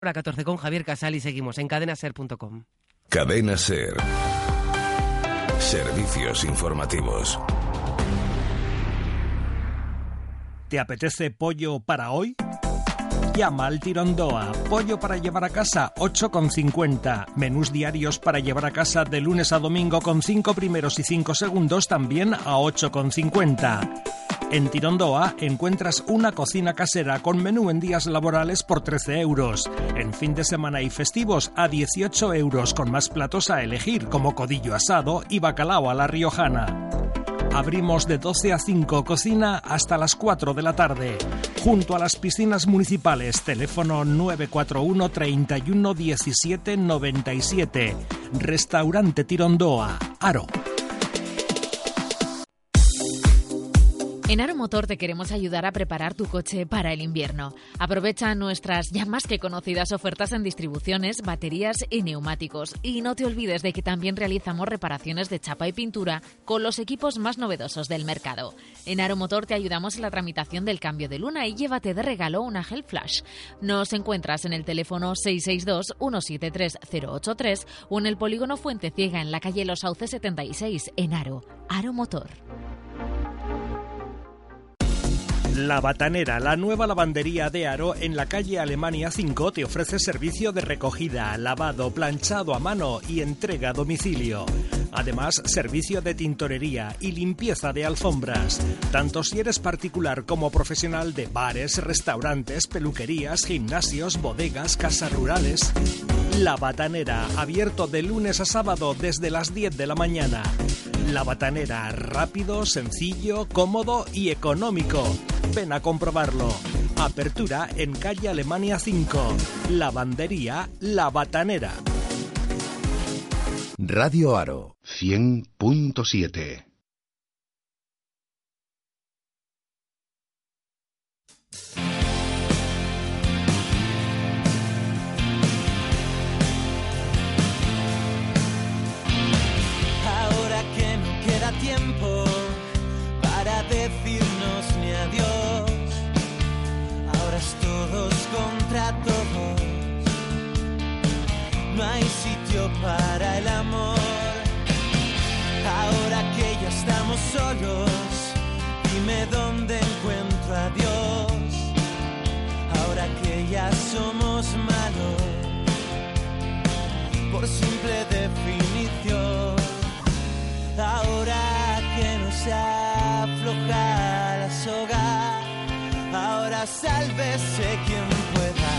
Hora 14 con Javier Casal y seguimos en cadenaser.com. Cadena Ser. Servicios informativos. ¿Te apetece pollo para hoy? Llama al Tirondoa. Pollo para llevar a casa, 8,50. Menús diarios para llevar a casa de lunes a domingo con 5 primeros y 5 segundos también a 8,50. En Tirondoa encuentras una cocina casera con menú en días laborales por 13 euros. En fin de semana y festivos a 18 euros con más platos a elegir como codillo asado y bacalao a la riojana. Abrimos de 12 a 5 cocina hasta las 4 de la tarde. Junto a las piscinas municipales, teléfono 941 31 17 97. Restaurante Tirondoa, Aro. En Aeromotor te queremos ayudar a preparar tu coche para el invierno. Aprovecha nuestras ya más que conocidas ofertas en distribuciones, baterías y neumáticos. Y no te olvides de que también realizamos reparaciones de chapa y pintura con los equipos más novedosos del mercado. En Aeromotor te ayudamos en la tramitación del cambio de luna y llévate de regalo una Hell Flash. Nos encuentras en el teléfono 662-173-083 o en el polígono Fuente Ciega en la calle Los Sauces 76 en Aro. Aeromotor. La Batanera, la nueva lavandería de Aro en la calle Alemania 5 te ofrece servicio de recogida, lavado, planchado a mano y entrega a domicilio. Además, servicio de tintorería y limpieza de alfombras. Tanto si eres particular como profesional de bares, restaurantes, peluquerías, gimnasios, bodegas, casas rurales. La Batanera, abierto de lunes a sábado desde las 10 de la mañana. La Batanera, rápido, sencillo, cómodo y económico. Ven a comprobarlo. Apertura en calle Alemania 5. Lavandería La Batanera. Radio Aro 100.7 somos malos, por simple definición. Ahora que no se afloja la soga, ahora sálvese quien pueda.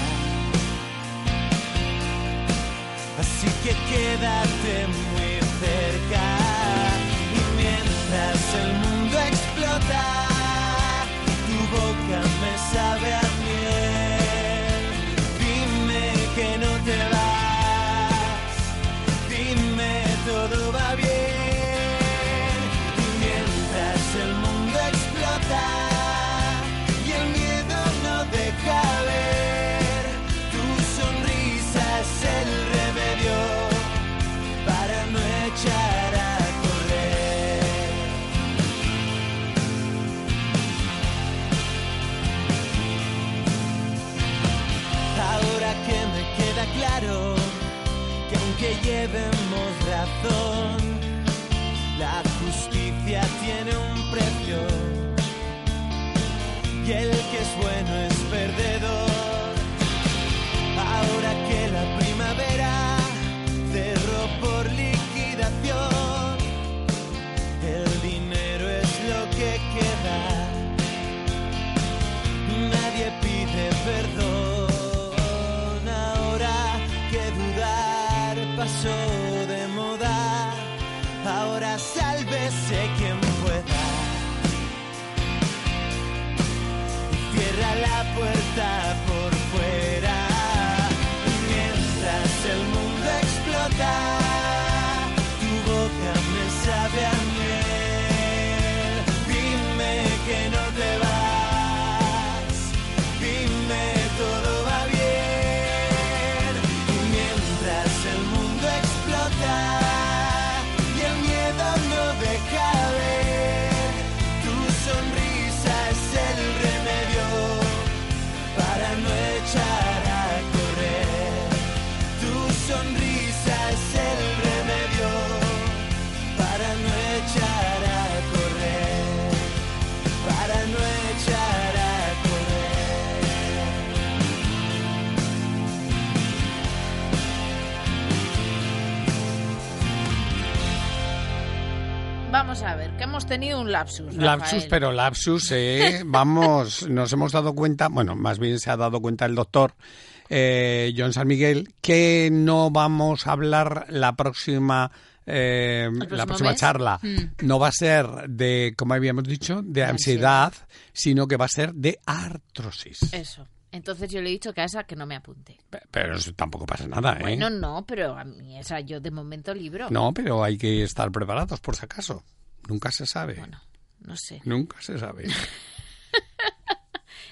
Así que quédate muy cerca vamos a ver, que hemos tenido un lapsus. Lapsus, pero lapsus, ¿eh? Vamos, nos hemos dado cuenta, bueno, más bien se ha dado cuenta el doctor eh, John San Miguel, que no vamos a hablar la próxima... eh, la próxima mes? charla Mm. no va a ser de, como habíamos dicho, de ansiedad, sino que va a ser de artrosis. Eso. Entonces yo le he dicho que a esa que no me apunte. Pero eso tampoco pasa nada, ¿eh? Bueno, no, pero a mí esa yo de momento libro. No, pero hay que estar preparados por si acaso. Nunca se sabe. No sé. Nunca se sabe.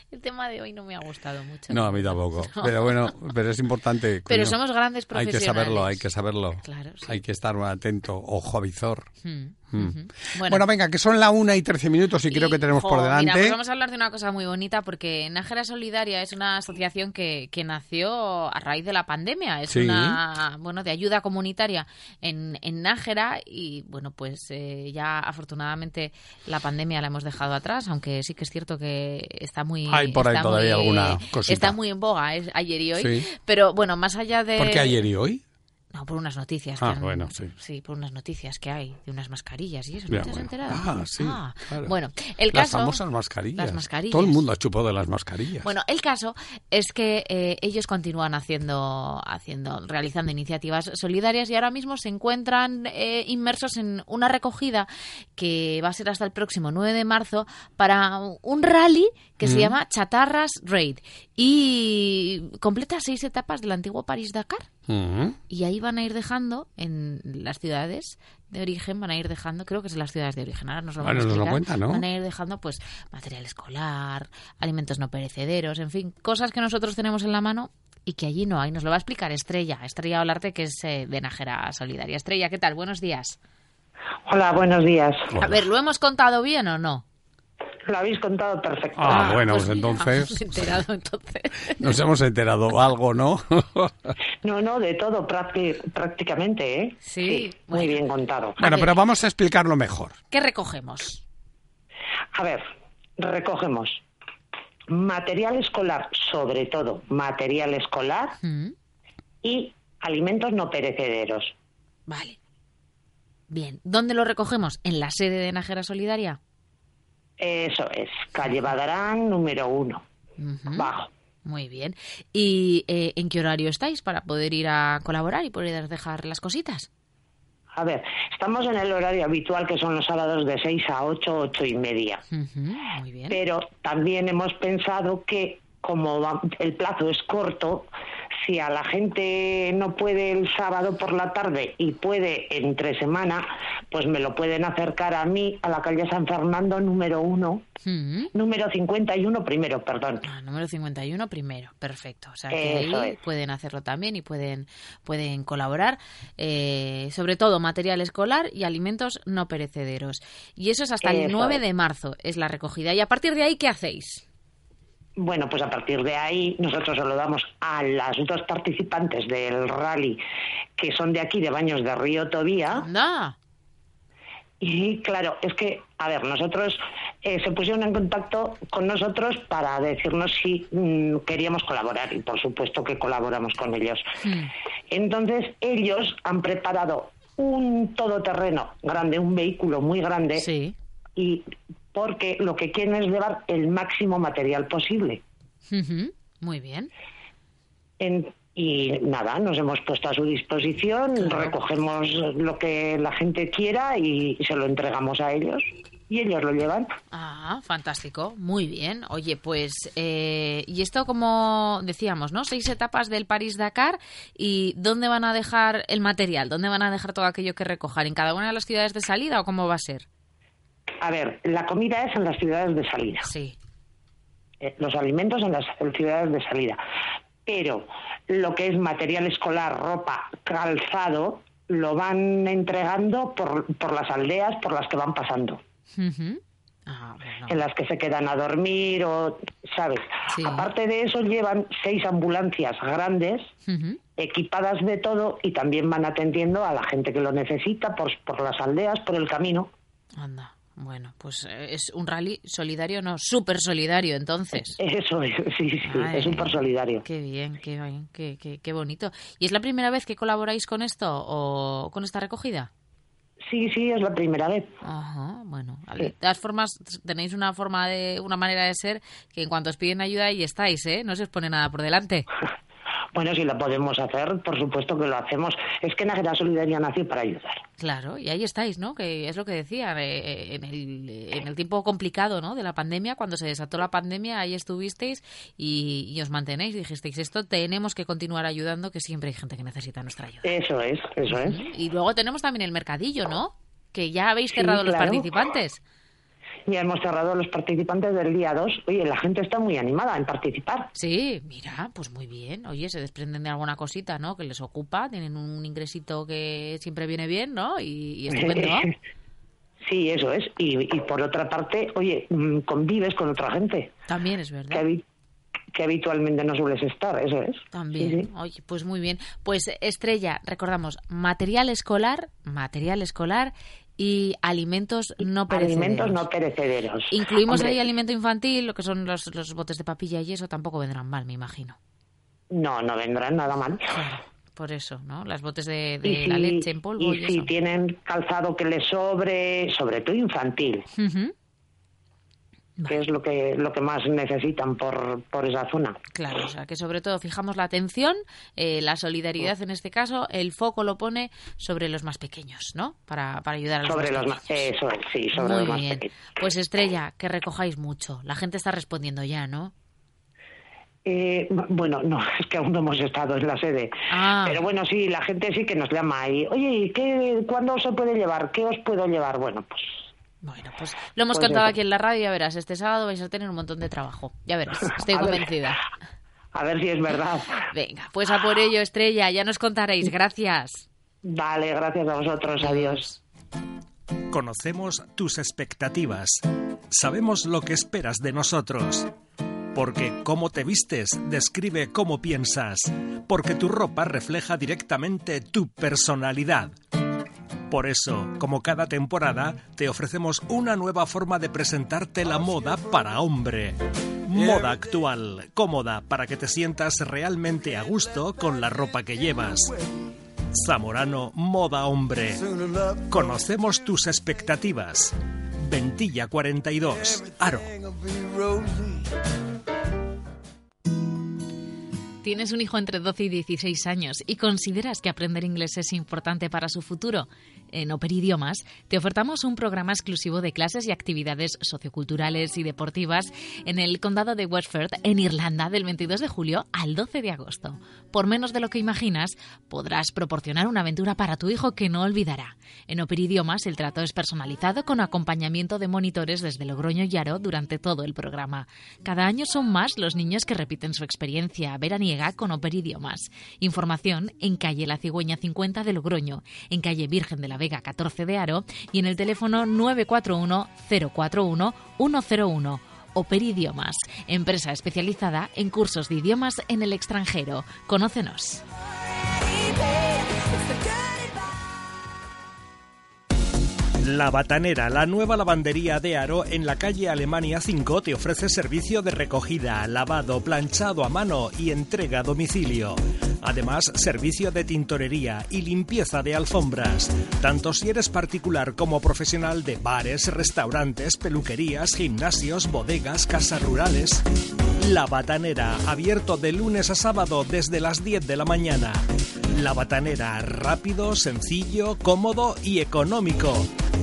El tema de hoy no me ha gustado mucho. No, a mí tampoco. No. Pero bueno, pero es importante. Pero coño. somos grandes Hay que profesionales. saberlo, hay que saberlo. Claro, sí. Hay que estar atento, ojo avizor. Hmm, Mm. Bueno. venga, que son la una y trece minutos y, creo que tenemos Jo, por Mira, delante. pues vamos a hablar de una cosa muy bonita porque Nájera Solidaria es una asociación que, que nació a raíz de la pandemia. Es Sí. una, bueno, de ayuda comunitaria en, en Nájera y, bueno, pues eh, ya afortunadamente la pandemia la hemos dejado atrás, aunque sí que es cierto que está muy... Hay por ahí todavía muy- alguna cosita. Está muy en boga es ayer y hoy. Sí. Pero, bueno, más allá de... ¿Por qué ayer y hoy? No, por unas noticias. Ah, que han- bueno, sí. Sí, por unas noticias que hay de unas mascarillas y eso. Ya, ¿No te has enterado? Ah, sí, claro. Bueno, el las caso... famosas mascarillas. Las mascarillas. Todo el mundo ha chupado de las mascarillas. Bueno, el caso es que eh, ellos continúan haciendo, haciendo, realizando iniciativas solidarias y ahora mismo se encuentran eh, inmersos en una recogida que va a ser hasta el próximo 9 de marzo para un rally que se Mm. llama Chatarras Raid y completa seis etapas del antiguo París-Dakar. Y ahí van a ir dejando en las ciudades de origen, van a ir dejando, creo que es en las ciudades de origen, ahora nos lo Bueno, a nos lo explicar. cuenta, ¿no? Van a ir dejando pues material escolar, alimentos no perecederos, en fin, cosas que nosotros tenemos en la mano y que allí no hay. Nos lo va a explicar Estrella, Estrella Olarte, que es eh, de Nájera Solidaria. Estrella, ¿qué tal? Buenos días. Hola, buenos días. A ver, ¿lo hemos contado bien o no? Lo habéis contado perfecto. Ah, bueno, pues pues entonces hemos enterado entonces. nos hemos enterado algo, ¿no? No, no, de todo prácti- prácticamente, ¿eh? Sí, muy bien contado. bueno, pero vamos a explicarlo mejor. ¿Qué recogemos? A ver, recogemos material escolar, sobre todo material escolar Mm, y alimentos no perecederos. Vale. Bien, ¿dónde lo recogemos? ¿En la sede de Nájera Solidaria? Eso es, calle Badarán número uno, bajo. Muy bien. ¿Y eh, en qué horario estáis para poder ir a colaborar y poder dejar las cositas? A ver, estamos en el horario habitual que son los sábados de 6 a 8, 8 y media. Muy bien. Pero también hemos pensado que como va- el plazo es corto, si a la gente no puede el sábado por la tarde y puede entre semana, pues me lo pueden acercar a mí, a la calle San Fernando número uno, número 51 primero, perdón. Ah, número 51 primero, perfecto. O sea que Eso ahí es. pueden hacerlo también y pueden, pueden colaborar, eh, sobre todo material escolar y alimentos no perecederos. Y eso es hasta el Eso 9 es. de marzo, es la recogida. Y a partir de ahí, ¿qué hacéis? Bueno, pues a partir de ahí nosotros se lo damos a las dos participantes del rally que son de aquí, de Baños de Río Tobía. Y claro, es que, a ver, nosotros eh, se pusieron en contacto con nosotros para decirnos si mm, queríamos colaborar y por supuesto que colaboramos con ellos. Entonces ellos han preparado un todoterreno grande, un vehículo muy grande y porque lo que quieren es llevar el máximo material posible. Muy bien. En- y nada, nos hemos puesto a su disposición, recogemos lo que la gente quiera y se lo entregamos a ellos y ellos lo llevan. Ah, fantástico, muy bien. Oye, pues, eh, y esto como decíamos, ¿no? Seis etapas del París-Dakar y ¿dónde van a dejar el material? ¿Dónde van a dejar todo aquello que recojan? ¿En cada una de las ciudades de salida o cómo va a ser? A ver, la comida es en las ciudades de salida. Sí. los alimentos en las ciudades de salida. Pero lo que es material escolar, ropa, calzado, lo van entregando por, por las aldeas por las que van pasando. Ah, bueno. en las que se quedan a dormir o, ¿sabes? Aparte de eso, llevan seis ambulancias grandes, equipadas de todo y también van atendiendo a la gente que lo necesita por, por las aldeas, por el camino. Anda. Bueno, pues eh, es un rally solidario, no, súper solidario entonces. Eso es, sí, sí, Ay, es súper solidario. Qué bien, qué bien, qué, qué, qué bonito. ¿Y es la primera vez que colaboráis con esto o con esta recogida? Sí, sí, es la primera vez. Ajá, bueno. De todas formas, tenéis una forma de, una manera de ser que en cuanto os piden ayuda ahí estáis, ¿eh? No se os pone nada por delante. Bueno, si lo podemos hacer, por supuesto que lo hacemos. Es que Nájera Solidaria nació para ayudar. Claro, y ahí estáis, ¿no? Que es lo que decía, eh, en, el, en el tiempo complicado, ¿no? De la pandemia, cuando se desató la pandemia, ahí estuvisteis y, y os mantenéis. Dijisteis, esto tenemos que continuar ayudando, que siempre hay gente que necesita nuestra ayuda. Eso es, eso es. Y luego tenemos también el mercadillo, ¿no? Que ya habéis cerrado los claro. participantes. Ya hemos cerrado los participantes del día 2. Oye, la gente está muy animada en participar. Sí, mira, pues muy bien. Oye, se desprenden de alguna cosita, ¿no? Que les ocupa, tienen un ingresito que siempre viene bien, ¿no? Y, y estupendo. Sí, eso es. Y, y por otra parte, oye, mm, convives con otra gente También es que, verdad. que habitualmente no sueles estar, eso es. También. Sí, sí. Oye, pues muy bien. Pues Estrella, recordamos, material escolar, material escolar y alimentos no perecederos. Alimentos no perecederos. Incluimos Hombre, ahí alimento infantil, lo que son los, los botes de papilla y eso tampoco vendrán mal, me imagino. No, no vendrán nada mal. Por eso, ¿no? Las botes de, la leche en polvo y, y si eso. tienen calzado que les sobre, sobre todo infantil, Ujú. que es lo que lo que más necesitan por, por esa zona. Claro, o sea que sobre todo fijamos la atención, eh, la solidaridad en este caso, el foco lo pone sobre los más pequeños, ¿no? Para, para ayudar a los Sobre más los más, pequeños. eso es, sí, sobre Muy los más bien. pequeños. Pues Estrella, que recojáis mucho. La gente está respondiendo ya, ¿no? Eh, bueno, no, es que aún no hemos estado en la sede. Ah. Pero bueno, sí, la gente sí que nos llama y, oye, ¿y qué, ¿cuándo se puede llevar? ¿Qué os puedo llevar? Bueno, pues Bueno, pues lo hemos Pues contado eso. aquí en la radio, ya verás, este sábado vais a tener un montón de trabajo. Ya verás, estoy A ver. convencida. a ver si es verdad. Venga, pues a por ello, Estrella, ya nos contaréis. Gracias. Vale, gracias a vosotros, adiós. Conocemos tus expectativas. Sabemos lo que esperas de nosotros. Porque cómo te vistes describe cómo piensas. Porque tu ropa refleja directamente tu personalidad. Por eso, como cada temporada, te ofrecemos una nueva forma de presentarte la moda para hombre. Moda actual, cómoda para que te sientas realmente a gusto con la ropa que llevas. Zamorano Moda Hombre. Conocemos tus expectativas. Ventilla 42, Aro. ¿Tienes un hijo entre 12 y 16 años y consideras que aprender inglés es importante para su futuro? En Operidiomas te ofertamos un programa exclusivo de clases y actividades socioculturales y deportivas en el condado de Westford, en Irlanda, del 22 de julio al 12 de agosto. Por menos de lo que imaginas, podrás proporcionar una aventura para tu hijo que no olvidará. En Operidiomas el trato es personalizado con acompañamiento de monitores desde Logroño y Aro durante todo el programa. Cada año son más los niños que repiten su experiencia veraniega con Operidiomas. Información en calle La Cigüeña 50 de Logroño, en calle Virgen de la Vega 14 de Aro y en el teléfono 941 041 101. Operidiomas, empresa especializada en cursos de idiomas en el extranjero. Conócenos. La Batanera, la nueva lavandería de Aro en la calle Alemania 5 te ofrece servicio de recogida, lavado, planchado a mano y entrega a domicilio. Además, servicio de tintorería y limpieza de alfombras. Tanto si eres particular como profesional de bares, restaurantes, peluquerías, gimnasios, bodegas, casas rurales. La Batanera, abierto de lunes a sábado desde las 10 de la mañana. La Batanera, rápido, sencillo, cómodo y económico.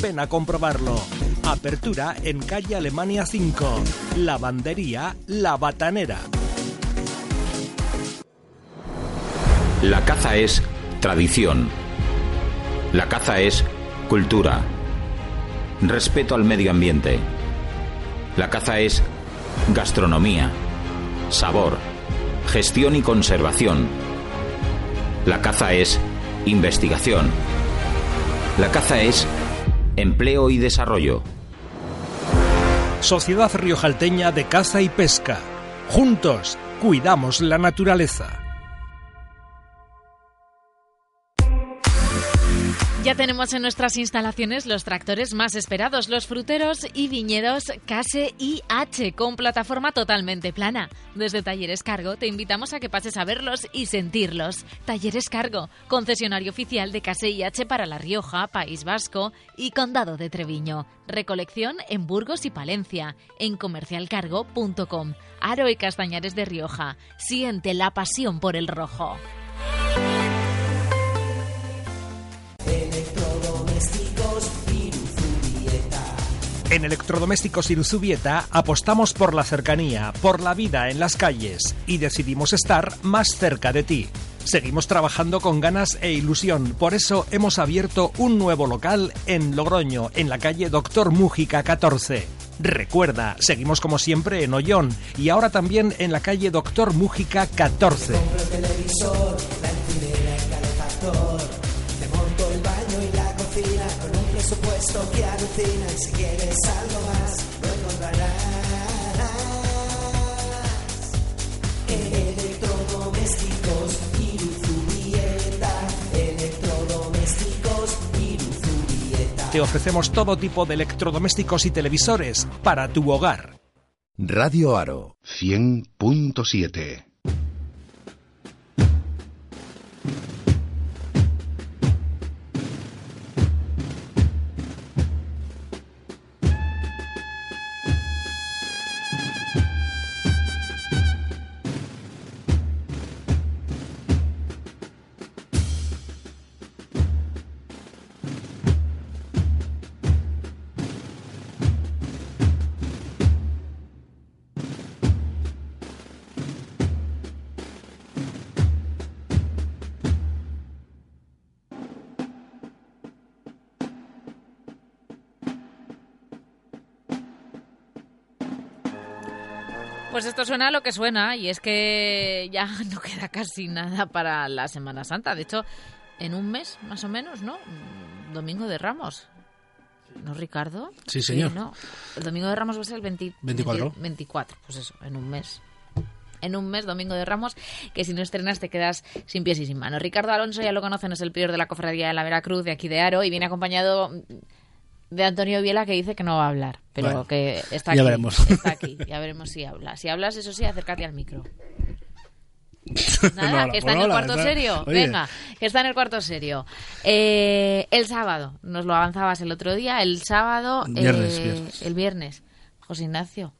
Ven a comprobarlo. Apertura en calle Alemania 5. Lavandería La Batanera. La caza es tradición. La caza es cultura. Respeto al medio ambiente. La caza es gastronomía, sabor, gestión y conservación. La caza es investigación. La caza es empleo y desarrollo. Sociedad Riojalteña de Caza y Pesca. Juntos, cuidamos la naturaleza. Tenemos en nuestras instalaciones los tractores más esperados, los fruteros y viñedos Case IH, con plataforma totalmente plana. Desde Talleres Cargo te invitamos a que pases a verlos y sentirlos. Talleres Cargo, concesionario oficial de Case IH para La Rioja, País Vasco y Condado de Treviño. Recolección en Burgos y Palencia, en comercialcargo.com. Aro y Castañares de Rioja. Siente la pasión por el rojo. En Electrodomésticos Iruzubieta apostamos por la cercanía, por la vida en las calles y decidimos estar más cerca de ti. Seguimos trabajando con ganas e ilusión, por eso hemos abierto un nuevo local en Logroño, en la calle Doctor Mújica 14. Recuerda, seguimos como siempre en Ollón y ahora también en la calle Doctor Mújica 14. Presupuesto que alucina. Y si quieres algo más, lo encontrarás. Electrodomésticos Iruzubieta. Electrodomésticos Iruzubieta. Te ofrecemos todo tipo de electrodomésticos y televisores para tu hogar. Radio Aro 100.7. Pues esto suena a lo que suena y es que ya no queda casi nada para la Semana Santa. De hecho, en un mes más o menos, ¿no? Domingo de Ramos. ¿No, Ricardo? Sí, señor. ¿no? El Domingo de Ramos va a ser el 20 24. 20 24, pues eso, en un mes. En un mes, Domingo de Ramos, que si no estrenas te quedas sin pies y sin manos. Ricardo Alonso, ya lo conocen, es el prior de la cofradía de la Veracruz, de aquí de Aro, y viene acompañado de Antonio Viela que dice que no va a hablar, pero Bueno, que está ya aquí. veremos. Está aquí, ya veremos si habla. Si hablas, eso sí, acércate al micro. Nada, No que está en el cuarto está- serio. Venga, que está en el cuarto serio. Eh, el sábado, nos lo avanzabas el otro día, el sábado, Viernes, eh, viernes. el viernes. José Ignacio,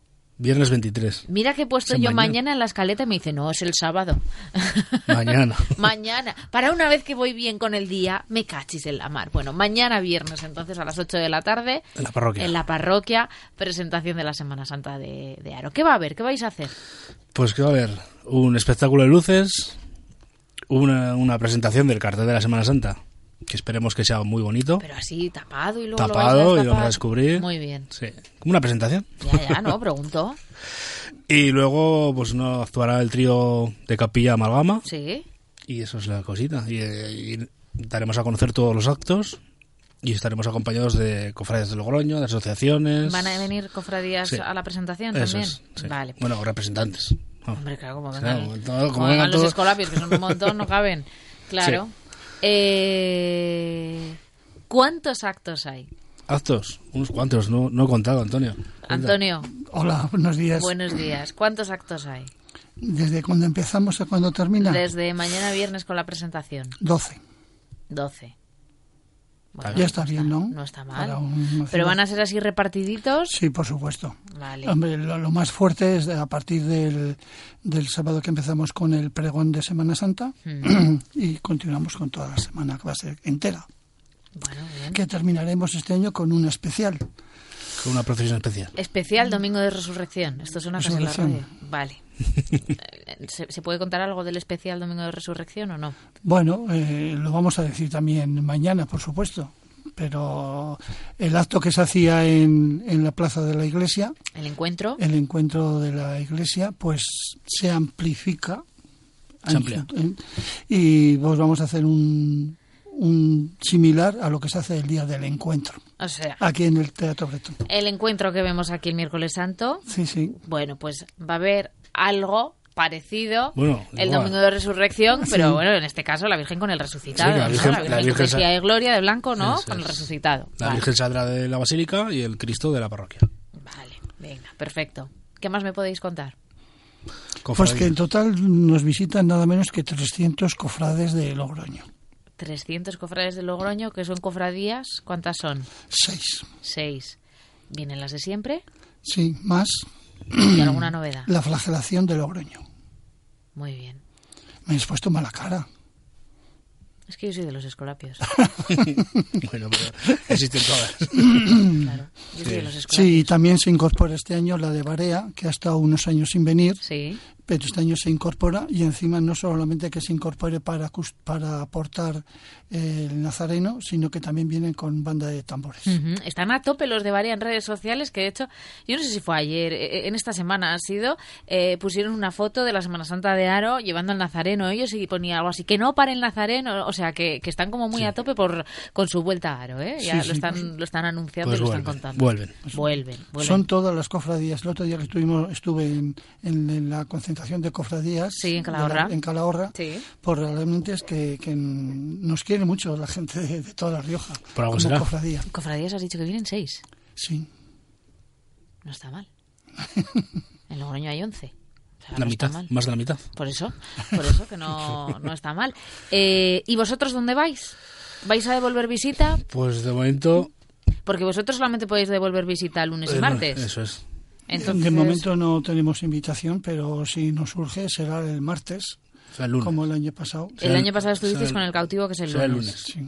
Viernes 23. mira que he puesto yo mañana. mañana en la escaleta y me dice, no, es el sábado. Mañana. mañana. Para una vez que voy bien con el día, me cachis en la mar. Bueno, mañana viernes, entonces a las 8 de la tarde. En la parroquia. En la parroquia, presentación de la Semana Santa de, de Aro. ¿Qué va a haber? ¿Qué vais a hacer? Pues que va a haber un espectáculo de luces, una, una presentación del cartel de la Semana Santa, que esperemos que sea muy bonito. Pero así, tapado y luego lo vais a Tapado y vamos a descubrir. Muy bien. Sí, como una presentación. Ya, ya, no, pregunto. Y luego, pues no actuará el trío de Capilla Amalgama. Sí. Y eso es la cosita. Y, y daremos a conocer todos los actos. Y estaremos acompañados de cofrades de Logroño, de asociaciones. ¿Van a venir cofradías Sí. a la presentación Eso también? es, sí. Vale. Bueno, representantes. Hombre, claro, como Claro, vengan, como todo- como vengan vengan los todos. escolapios, que son un montón, no caben. Claro. Eh, ¿Cuántos actos hay? Actos, unos cuantos, no, no he contado, Antonio. Antonio, Hola, buenos días. buenos días. ¿Cuántos actos hay? ¿Desde cuándo empezamos a cuándo termina? Desde mañana viernes con la presentación. 12. 12. Bueno, ya está bien, ¿no? No está mal. una Pero van a ser así repartiditos. Sí, por supuesto. Vale. Hombre, lo, lo más fuerte es de- a partir del, del sábado que empezamos con el pregón de Semana Santa Mm. y continuamos con toda la semana que va a ser entera. Bueno, bien. Que terminaremos este año con un especial. Con una procesión especial. Especial Domingo de Resurrección. Esto es una cosa en la radio. Resurrección. Vale. ¿Se, se puede contar algo del especial Domingo de Resurrección o no? Bueno, eh, lo vamos a decir también mañana, por supuesto. Pero el acto que se hacía en, en la plaza de la iglesia, El encuentro. el encuentro de la iglesia, pues se amplifica. Se amplia. Eh, Y pues vamos a hacer un, un similar a lo que se hace el día del encuentro, O sea, aquí en el Teatro Bretón. el encuentro que vemos aquí el miércoles santo. Sí, sí. Bueno, pues va a haber algo parecido Bueno, el igual. domingo de resurrección, Sí. pero bueno, en este caso la Virgen con el resucitado. Sí, la ¿no? Virgen- la la Virgen, de gloria, de blanco, ¿no? Con el es. resucitado. La Vale, Virgen saldrá de la basílica y el Cristo de la parroquia. venga, perfecto. ¿Qué más me podéis contar? Pues que en total nos visitan nada menos que 300 cofrades de Logroño. 300 cofrades de Logroño, que son cofradías. ¿Cuántas son? Seis. Seis. ¿Vienen las de siempre? Sí, más ¿Y alguna novedad? la flagelación de Logroño. Muy bien. Me has puesto mala cara. Es que yo soy de los escolapios. bueno, pero existen todas. claro. Yo soy de los escolapios. Sí, y también se incorpora este año la de Barea, que ha estado unos años sin venir. Sí. Pero este año se incorpora y encima no solamente que se incorpore para, para aportar eh, el nazareno, sino que también vienen con banda de tambores. Están a tope los de Varia en redes sociales, que de hecho, yo no sé si fue ayer, eh, en esta semana ha sido, eh, pusieron una foto de la Semana Santa de Aro llevando al Nazareno ellos y ponía algo así, que no para el Nazareno, o sea, que, que están como muy a tope por con su vuelta a Aro, ¿eh? Ya Sí, lo, sí, están, pues- lo están anunciando pues y lo están contando. vuelven. Vuelven, vuelven. Son todas las cofradías. El otro día que estuvimos, estuve en, en- en la concentración de cofradías Sí, en de la- Calahorra. en Calahorra, Sí. pues realmente es que, que nos quiere mucho la gente de, de toda La Rioja. Por algo como será. cofradía. Cofradías has dicho que vienen seis. Sí. No está mal. En Logroño hay once. O sea, La no mitad, más de la mitad. Por eso, por eso que no, no está mal. Eh, ¿Y vosotros dónde vais? ¿Vais a devolver visita? Pues de momento... Porque vosotros solamente podéis devolver visita lunes y eh, martes. Eso es. Entonces, De momento no tenemos invitación, pero si nos surge será el martes, O sea, el lunes. como el año pasado. el año pasado estuvisteis con el- el cautivo, que es el lunes. el lunes. Sí.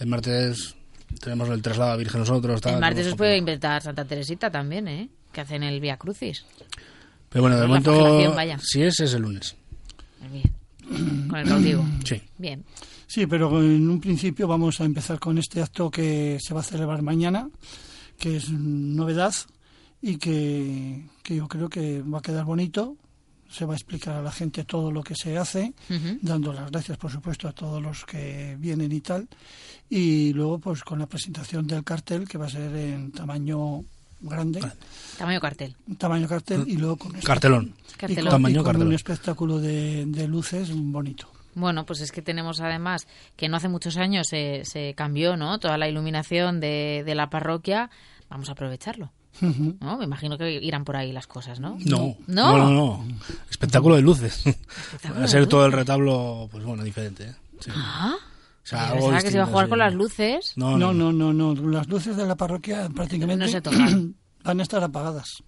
El martes tenemos el traslado a Virgen nosotros. tal, El martes os puede inventar Santa Teresita también, ¿eh? Que hacen el Via Crucis. Pero bueno, de momento, si es, es el lunes. Bien. Con el cautivo. Sí. Bien. Sí, pero en un principio vamos a empezar con este acto que se va a celebrar mañana, que es novedad y que, que yo creo que va a quedar bonito. Se va a explicar a la gente todo lo que se hace, dando las gracias, por supuesto, a todos los que vienen y tal. Y luego, pues con la presentación del cartel, que va a ser en tamaño grande, Tamaño cartel. tamaño cartel, y luego con, Cartelón. y Tamaño un espectáculo de, de luces bonito. Bueno, pues es que tenemos además que no hace muchos años se, se cambió, ¿no? Toda la iluminación de, de la parroquia. Vamos a aprovecharlo. ¿No? Me imagino que irán por ahí las cosas, ¿no? No. No. No, no, no. Espectáculo de luces. Va a ser todo el retablo, pues bueno, diferente. ¿eh? Sí. Ah. O sea, algo que se iba a jugar sí. con las luces. No, No, no, no, no. Las luces de la parroquia prácticamente No se tocan. van a estar apagadas.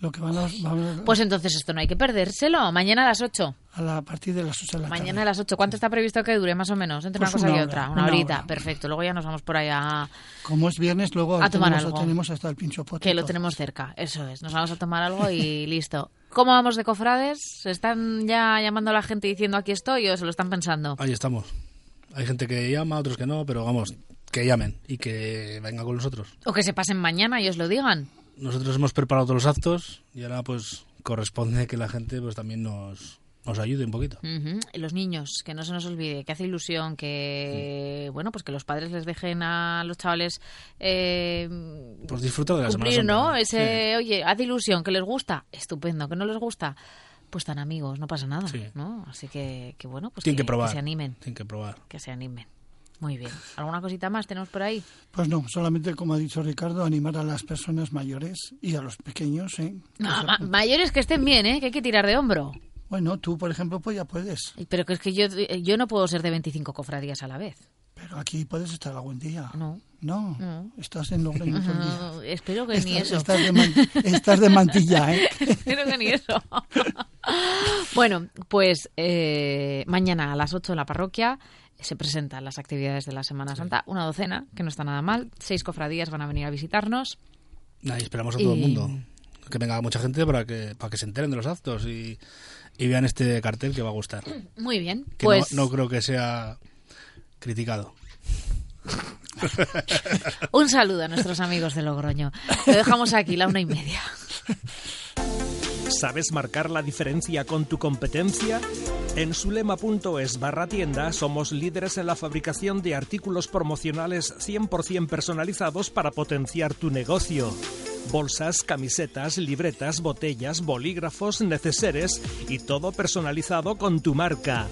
Lo que van a, van a- Pues entonces esto no hay que perdérselo. Mañana a las 8. a, la, a partir de las 8 de la Mañana tarde. a las 8. ¿Cuánto está previsto que dure más o menos? Entre Pues una cosa una y hora, otra. Una, una horita. hora. Perfecto. Luego ya nos vamos por ahí a... Como es viernes, luego A tomar tenemos, algo. tenemos hasta el pincho pote. Que lo tenemos cerca. Eso es. Nos vamos a tomar algo y listo. ¿Cómo vamos de cofrades? ¿Se están ya llamando a la gente diciendo aquí estoy o se lo están pensando? Ahí estamos. Hay gente que llama, otros que no, pero vamos, que llamen y que vengan con nosotros. O que se pasen mañana y os lo digan. Nosotros hemos preparado todos los actos y ahora pues corresponde que la gente pues también nos, nos ayude un poquito. Y los niños, que no se nos olvide, que hace ilusión que, bueno, pues que los padres les dejen a los chavales eh, Pues disfrutar de la cumplir, Semana. ¿no? Ese, oye, hace ilusión, que les gusta, estupendo, que no les gusta, pues tan amigos, no pasa nada, Sí. ¿no? Así que, que bueno, pues Tienen que que probar. se animen, Tienen que probar. que se animen. Muy bien. ¿Alguna cosita más tenemos por ahí? Pues no, solamente como ha dicho Ricardo, animar a las personas mayores y a los pequeños. ¿eh? Ma- mayores que estén bien, ¿eh? Que hay que tirar de hombro. Bueno, tú, por ejemplo, pues ya puedes. Pero que es que yo, yo no puedo ser de 25 cofradías a la vez. Pero aquí puedes estar algún día. No. No, No. estás en Logroño todo el día. Ah, espero que ni eso. estás de man- estás de mantilla, ¿eh? Espero que ni eso. bueno, pues eh, mañana a las 8 en la parroquia se presentan las actividades de la Semana Santa. Una docena, que no está nada mal. Seis cofradías van a venir a visitarnos. Ahí esperamos a todo el mundo. Que venga mucha gente para que, para que se enteren de los actos y, y vean este cartel que va a gustar. Muy bien, Que pues no, no creo que sea criticado. un saludo a nuestros amigos de Logroño. Lo dejamos aquí, la una y media. ¿Sabes marcar la diferencia con tu competencia? En sulema.es barra tienda somos líderes en la fabricación de artículos promocionales 100% personalizados para potenciar tu negocio. Bolsas, camisetas, libretas, botellas, bolígrafos, neceseres y todo personalizado con tu marca.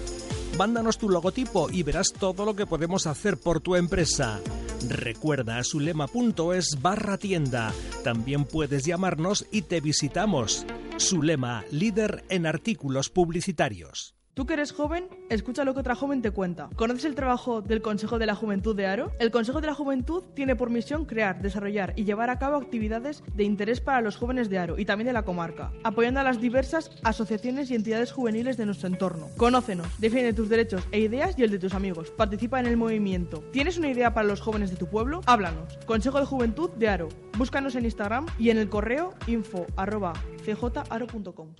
Mándanos tu logotipo y verás todo lo que podemos hacer por tu empresa. Recuerda sulema.es barra tienda. También puedes llamarnos y te visitamos. Sulema, líder en artículos publicitarios. Tú que eres joven, escucha lo que otra joven te cuenta. ¿Conoces el trabajo del Consejo de la Juventud de Aro? El Consejo de la Juventud tiene por misión crear, desarrollar y llevar a cabo actividades de interés para los jóvenes de Aro y también de la comarca, apoyando a las diversas asociaciones y entidades juveniles de nuestro entorno. Conócenos, defiende tus derechos e ideas y el de tus amigos. Participa en el movimiento. ¿Tienes una idea para los jóvenes de tu pueblo? Háblanos. Consejo de Juventud de Aro. Búscanos en Instagram y en el correo info arroba cjaro.com.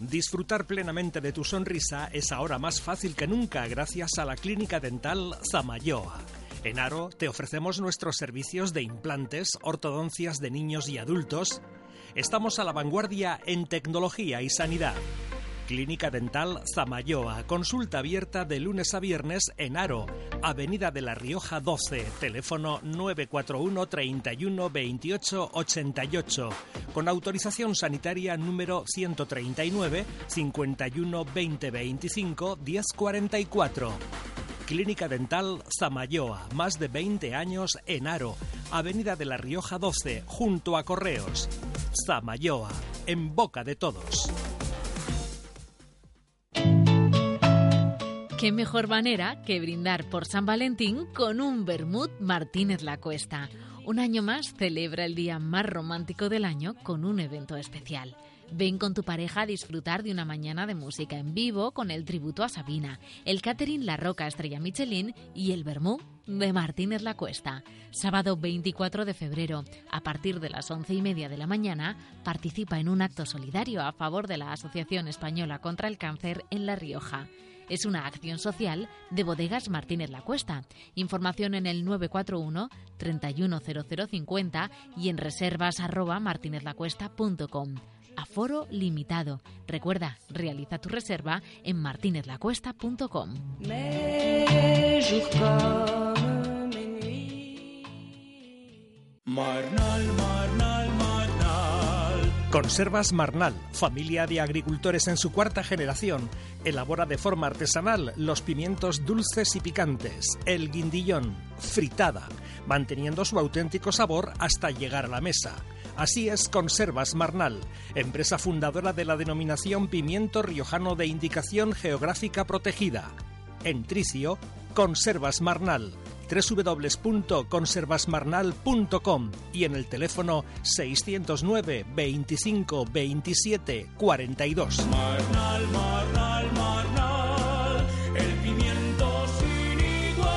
Disfrutar plenamente de tu sonrisa es ahora más fácil que nunca gracias a la Clínica Dental Zamayoa. En Aro te ofrecemos nuestros servicios de implantes, ortodoncias de niños y adultos. Estamos a la vanguardia en tecnología y sanidad. Clínica Dental Zamayoa, consulta abierta de lunes a viernes en Aro, Avenida de La Rioja 12, teléfono 941 31 28 88, con autorización sanitaria número 139 51 20 25 1044. Clínica Dental Zamayoa, más de 20 años en Aro, Avenida de La Rioja 12, junto a Correos. Zamayoa, en boca de todos. Qué mejor manera que brindar por San Valentín con un Bermud Martínez La Cuesta. Un año más celebra el día más romántico del año con un evento especial. Ven con tu pareja a disfrutar de una mañana de música en vivo con el tributo a Sabina, el catering La Roca Estrella Michelin y el Bermú de Martínez La Cuesta. Sábado 24 de febrero, a partir de las once y media de la mañana, participa en un acto solidario a favor de la Asociación Española contra el Cáncer en La Rioja. Es una acción social de Bodegas Martínez La Cuesta. Información en el 941 310050 y en reservas arroba martinezlacuesta.com. Aforo limitado. Recuerda, realiza tu reserva en martinezlacuesta.com. Marnal, Marnal, Marnal. Conservas Marnal, familia de agricultores en su cuarta generación, elabora de forma artesanal los pimientos dulces y picantes, el guindillón, fritada, manteniendo su auténtico sabor hasta llegar a la mesa. Así es Conservas Marnal, empresa fundadora de la denominación pimiento riojano de indicación geográfica protegida. En Tricio, Conservas Marnal www.conservasmarnal.com y en el teléfono 609 25 27 42. Marnal, Marnal, Marnal, el pimiento sin igual.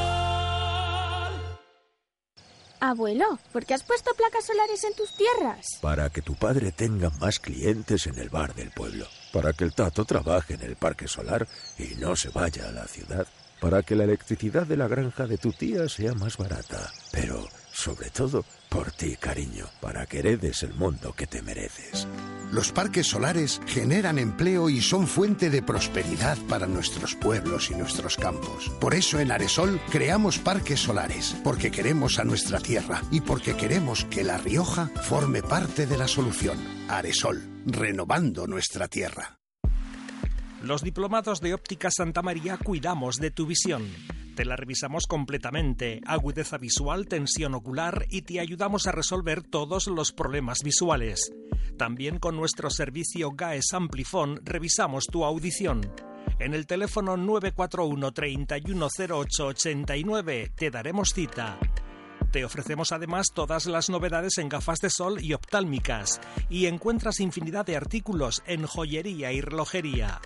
Abuelo, ¿por qué has puesto placas solares en tus tierras? Para que tu padre tenga más clientes en el bar del pueblo. Para que el tato trabaje en el parque solar y no se vaya a la ciudad. Para que la electricidad de la granja de tu tía sea más barata. Pero, sobre todo, por ti, cariño. Para que heredes el mundo que te mereces. Los parques solares generan empleo y son fuente de prosperidad para nuestros pueblos y nuestros campos. Por eso en Aresol creamos parques solares, porque queremos a nuestra tierra y porque queremos que La Rioja forme parte de la solución. Aresol, renovando nuestra tierra. Los diplomados de Óptica Santa María cuidamos de tu visión. Te la revisamos completamente, agudeza visual, tensión ocular y te ayudamos a resolver todos los problemas visuales. También con nuestro servicio GAES Amplifon revisamos tu audición. En el teléfono 941 310889 te daremos cita. Te ofrecemos además todas las novedades en gafas de sol y oftálmicas y encuentras infinidad de artículos en joyería y relojería.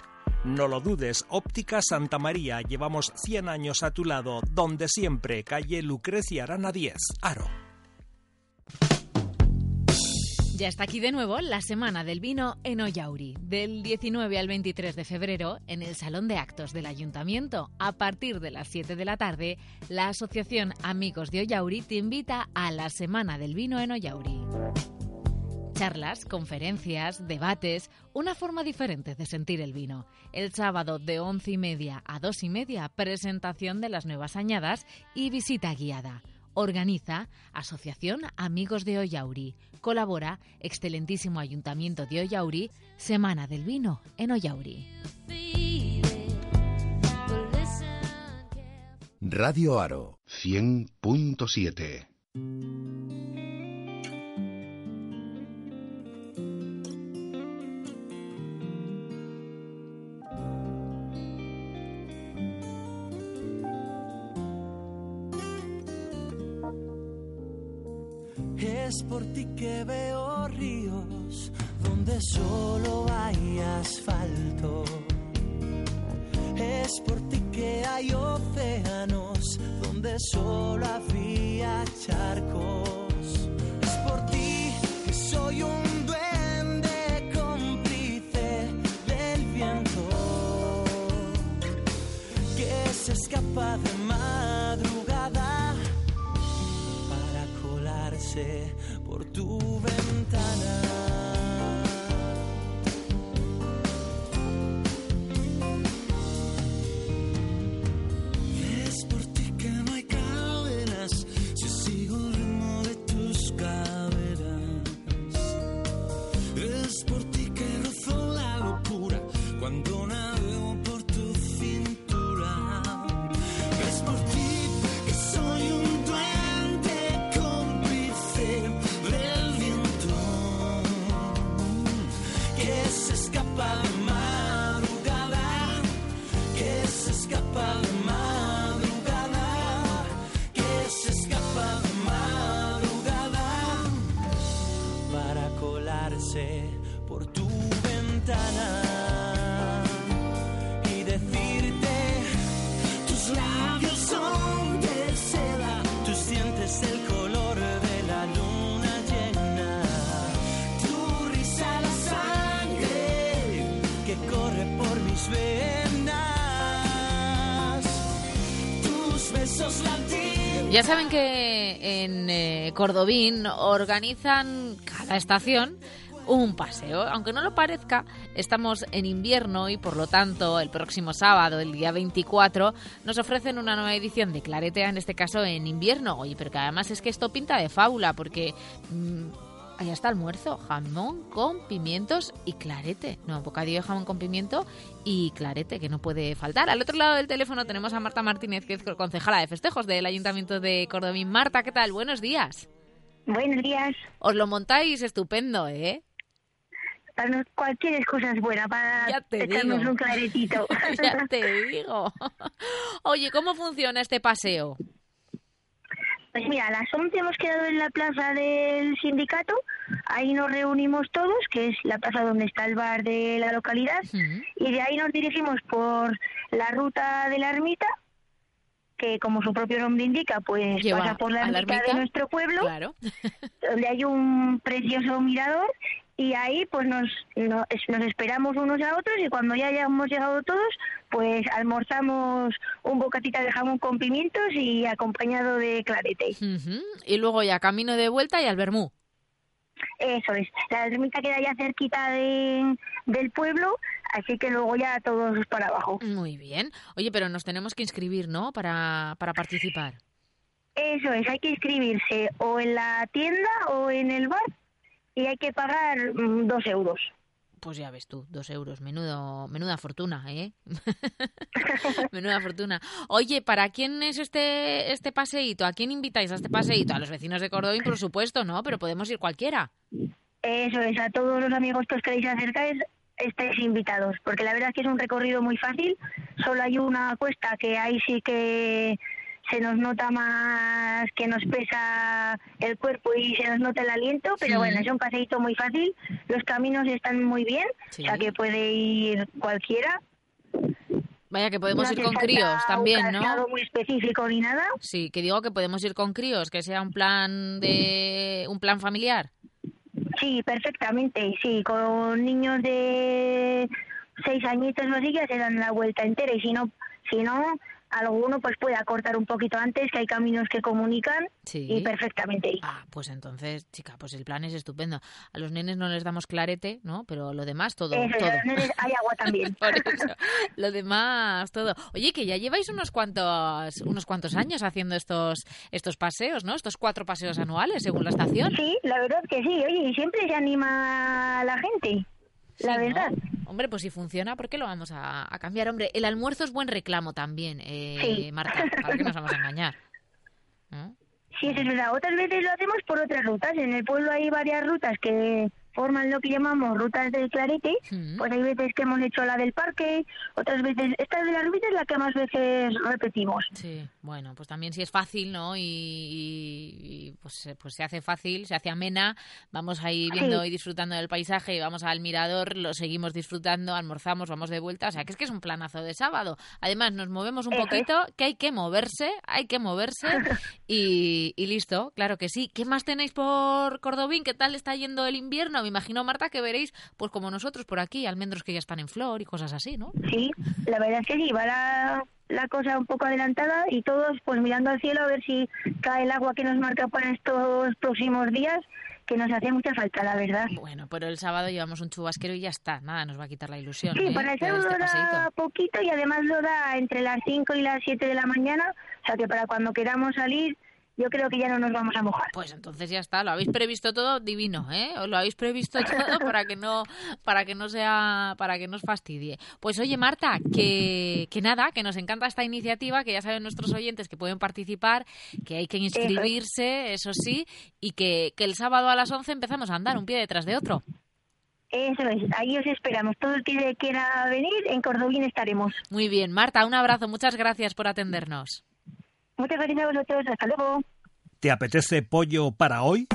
No lo dudes, Óptica Santa María, llevamos 100 años a tu lado, donde siempre, calle Lucrecia Arana 10, Aro. Ya está aquí de nuevo la Semana del Vino en Ollauri, del 19 al 23 de febrero, en el Salón de Actos del Ayuntamiento. A partir de las 7 de la tarde, la Asociación Amigos de Ollauri te invita a la Semana del Vino en Ollauri. Charlas, conferencias, debates, una forma diferente de sentir el vino. El sábado de once y media a dos y media, presentación de las nuevas añadas y visita guiada. Organiza Asociación Amigos de Ollauri. Colabora Excelentísimo Ayuntamiento de Ollauri, Semana del Vino en Ollauri. Radio Aro 100.7 Es por ti que veo ríos donde solo hay asfalto. Es por ti que hay océanos donde solo había charcos. Es por ti que soy un duende cómplice del viento que se escapa de madrugada para colarse tu ventana. Ya saben que en eh, Cordobín organizan cada estación un paseo. Aunque no lo parezca, estamos en invierno y por lo tanto el próximo sábado, el día 24, nos ofrecen una nueva edición de Claretea, en este caso en invierno. Oye, pero que además es que esto pinta de fábula porque... mm, Ahí está almuerzo, jamón con pimientos y clarete. No, bocadillo de jamón con pimiento y clarete, que no puede faltar. Al otro lado del teléfono tenemos a Marta Martínez, que es concejala de festejos del Ayuntamiento de Cordobín. Marta, ¿qué tal? Buenos días. Buenos días. Os lo montáis estupendo, ¿eh? Para cualquier excusa es buena para Ya te echarnos digo. un claretito. ya te digo. Oye, ¿cómo funciona este paseo? Pues mira, a las 11 hemos quedado en la plaza del sindicato. Ahí nos reunimos todos, que es la plaza donde está el bar de la localidad. Y de ahí nos dirigimos por la ruta de la ermita, que como su propio nombre indica, pues Lleva pasa por la a la ermita, ermita. de nuestro pueblo, Claro. donde hay un precioso mirador. Y ahí pues nos, nos esperamos unos a otros y cuando ya hayamos llegado todos, pues almorzamos un bocatita de jamón con pimientos y acompañado de clarete. Y luego ya camino de vuelta y al Bermú. Eso es. La ermita queda ya cerquita de, del pueblo, así que luego ya todos para abajo. Muy bien. Oye, pero nos tenemos que inscribir, ¿no? Para, para participar. Eso es, hay que inscribirse o en la tienda o en el bar y hay que pagar mm, dos euros. Pues ya ves tú, dos euros, menudo, menuda fortuna, ¿eh? menuda fortuna. Oye, ¿para quién es este, este paseíto? ¿A quién invitáis a este paseíto? A los vecinos de Córdoba, por supuesto, ¿no? Pero podemos ir cualquiera. Eso es, a todos los amigos que os queréis acercar estáis invitados, porque la verdad es que es un recorrido muy fácil, solo hay una cuesta que ahí sí que se nos nota más que nos pesa el cuerpo y se nos nota el aliento, pero Sí. bueno, es un paseíto muy fácil, los caminos están muy bien, o sea que puede ir cualquiera. Vaya, que podemos No ir con críos un también, ¿no? calzado muy específico ni nada. Sí, que digo que podemos ir con críos, que sea un plan de un plan familiar. Sí, perfectamente, sí, con niños de seis añitos o así ya se dan la vuelta entera y si no, si no alguno pues puede acortar un poquito antes, que hay caminos que comunican Sí. y perfectamente. Ah, pues entonces, chica, pues el plan es estupendo. A los nenes no les damos clarete, ¿no? Pero lo demás, todo. Eso, todo. a los nenes hay agua también. Por eso, lo demás, todo. Oye, que ya lleváis unos cuantos, unos cuantos años haciendo estos, estos paseos, ¿no? Estos cuatro paseos anuales, según la estación. Sí, la verdad que sí. Oye, y siempre se anima la gente. La Sí, ¿no? Hombre, pues si funciona, ¿por qué lo vamos a, a cambiar? Hombre, el almuerzo es buen reclamo también, eh, Sí. Marta. ¿Para qué nos vamos a engañar? Sí, eso es verdad. Otras veces lo hacemos por otras rutas. En el pueblo hay varias rutas que forman lo que llamamos rutas del clarete. Pues hay veces que hemos hecho la del parque, otras veces... Esta de las rutas es la que más veces repetimos. Sí, bueno, pues también si es fácil, ¿no? Y, y- y, pues, pues se hace fácil, se hace amena, vamos ahí viendo Sí. y disfrutando del paisaje, vamos al mirador, lo seguimos disfrutando, almorzamos, vamos de vuelta, o sea, que es que es un planazo de sábado. Además, nos movemos un Eso es. poquito, que hay que moverse, hay que moverse y, y listo, claro que sí. ¿Qué más tenéis por Cordobín? ¿Qué tal está yendo el invierno? Me imagino, Marta, que veréis, pues como nosotros por aquí, almendros que ya están en flor y cosas así, ¿no? Sí, la verdad es que sí, va la, la cosa un poco adelantada y todos pues mirando al cielo a ver si cae el agua que nos marca para estos próximos días, que nos hace mucha falta, la verdad. Bueno, pero el sábado llevamos un chubasquero y ya está, nada, nos va a quitar la ilusión. Sí, ¿eh? para el sábado este da paseíto. poquito y además lo da entre las 5 y las 7 de la mañana, o sea que para cuando queramos salir yo creo que ya no nos vamos a mojar. Pues entonces ya está, lo habéis previsto todo divino, ¿eh? Os lo habéis previsto todo para que no para que no sea para que no os fastidie. Pues oye, Marta, que que nada, que nos encanta esta iniciativa, que ya saben nuestros oyentes que pueden participar, que hay que inscribirse, eso sí, y que, que el sábado a las 11 empezamos a andar un pie detrás de otro. Eso es, ahí os esperamos. Todo el que quiera venir, en Cordobín estaremos. Muy bien, Marta, un abrazo, muchas gracias por atendernos. Muchas gracias a hasta luego. ¿Te apetece pollo para hoy?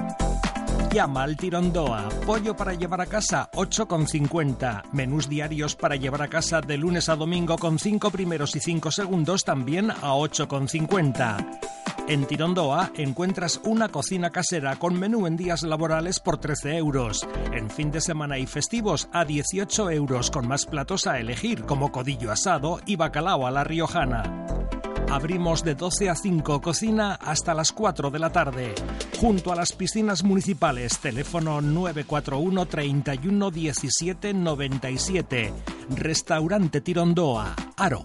Llama al Tirondoa. Pollo para llevar a casa, 8,50. Menús diarios para llevar a casa de lunes a domingo con 5 primeros y 5 segundos también a 8,50. En Tirondoa encuentras una cocina casera con menú en días laborales por 13 euros. En fin de semana y festivos a 18 euros con más platos a elegir como codillo asado y bacalao a la riojana. Abrimos de 12 a 5 cocina hasta las 4 de la tarde. Junto a las piscinas municipales, teléfono 941 31 17 97. Restaurante Tirondoa, Aro.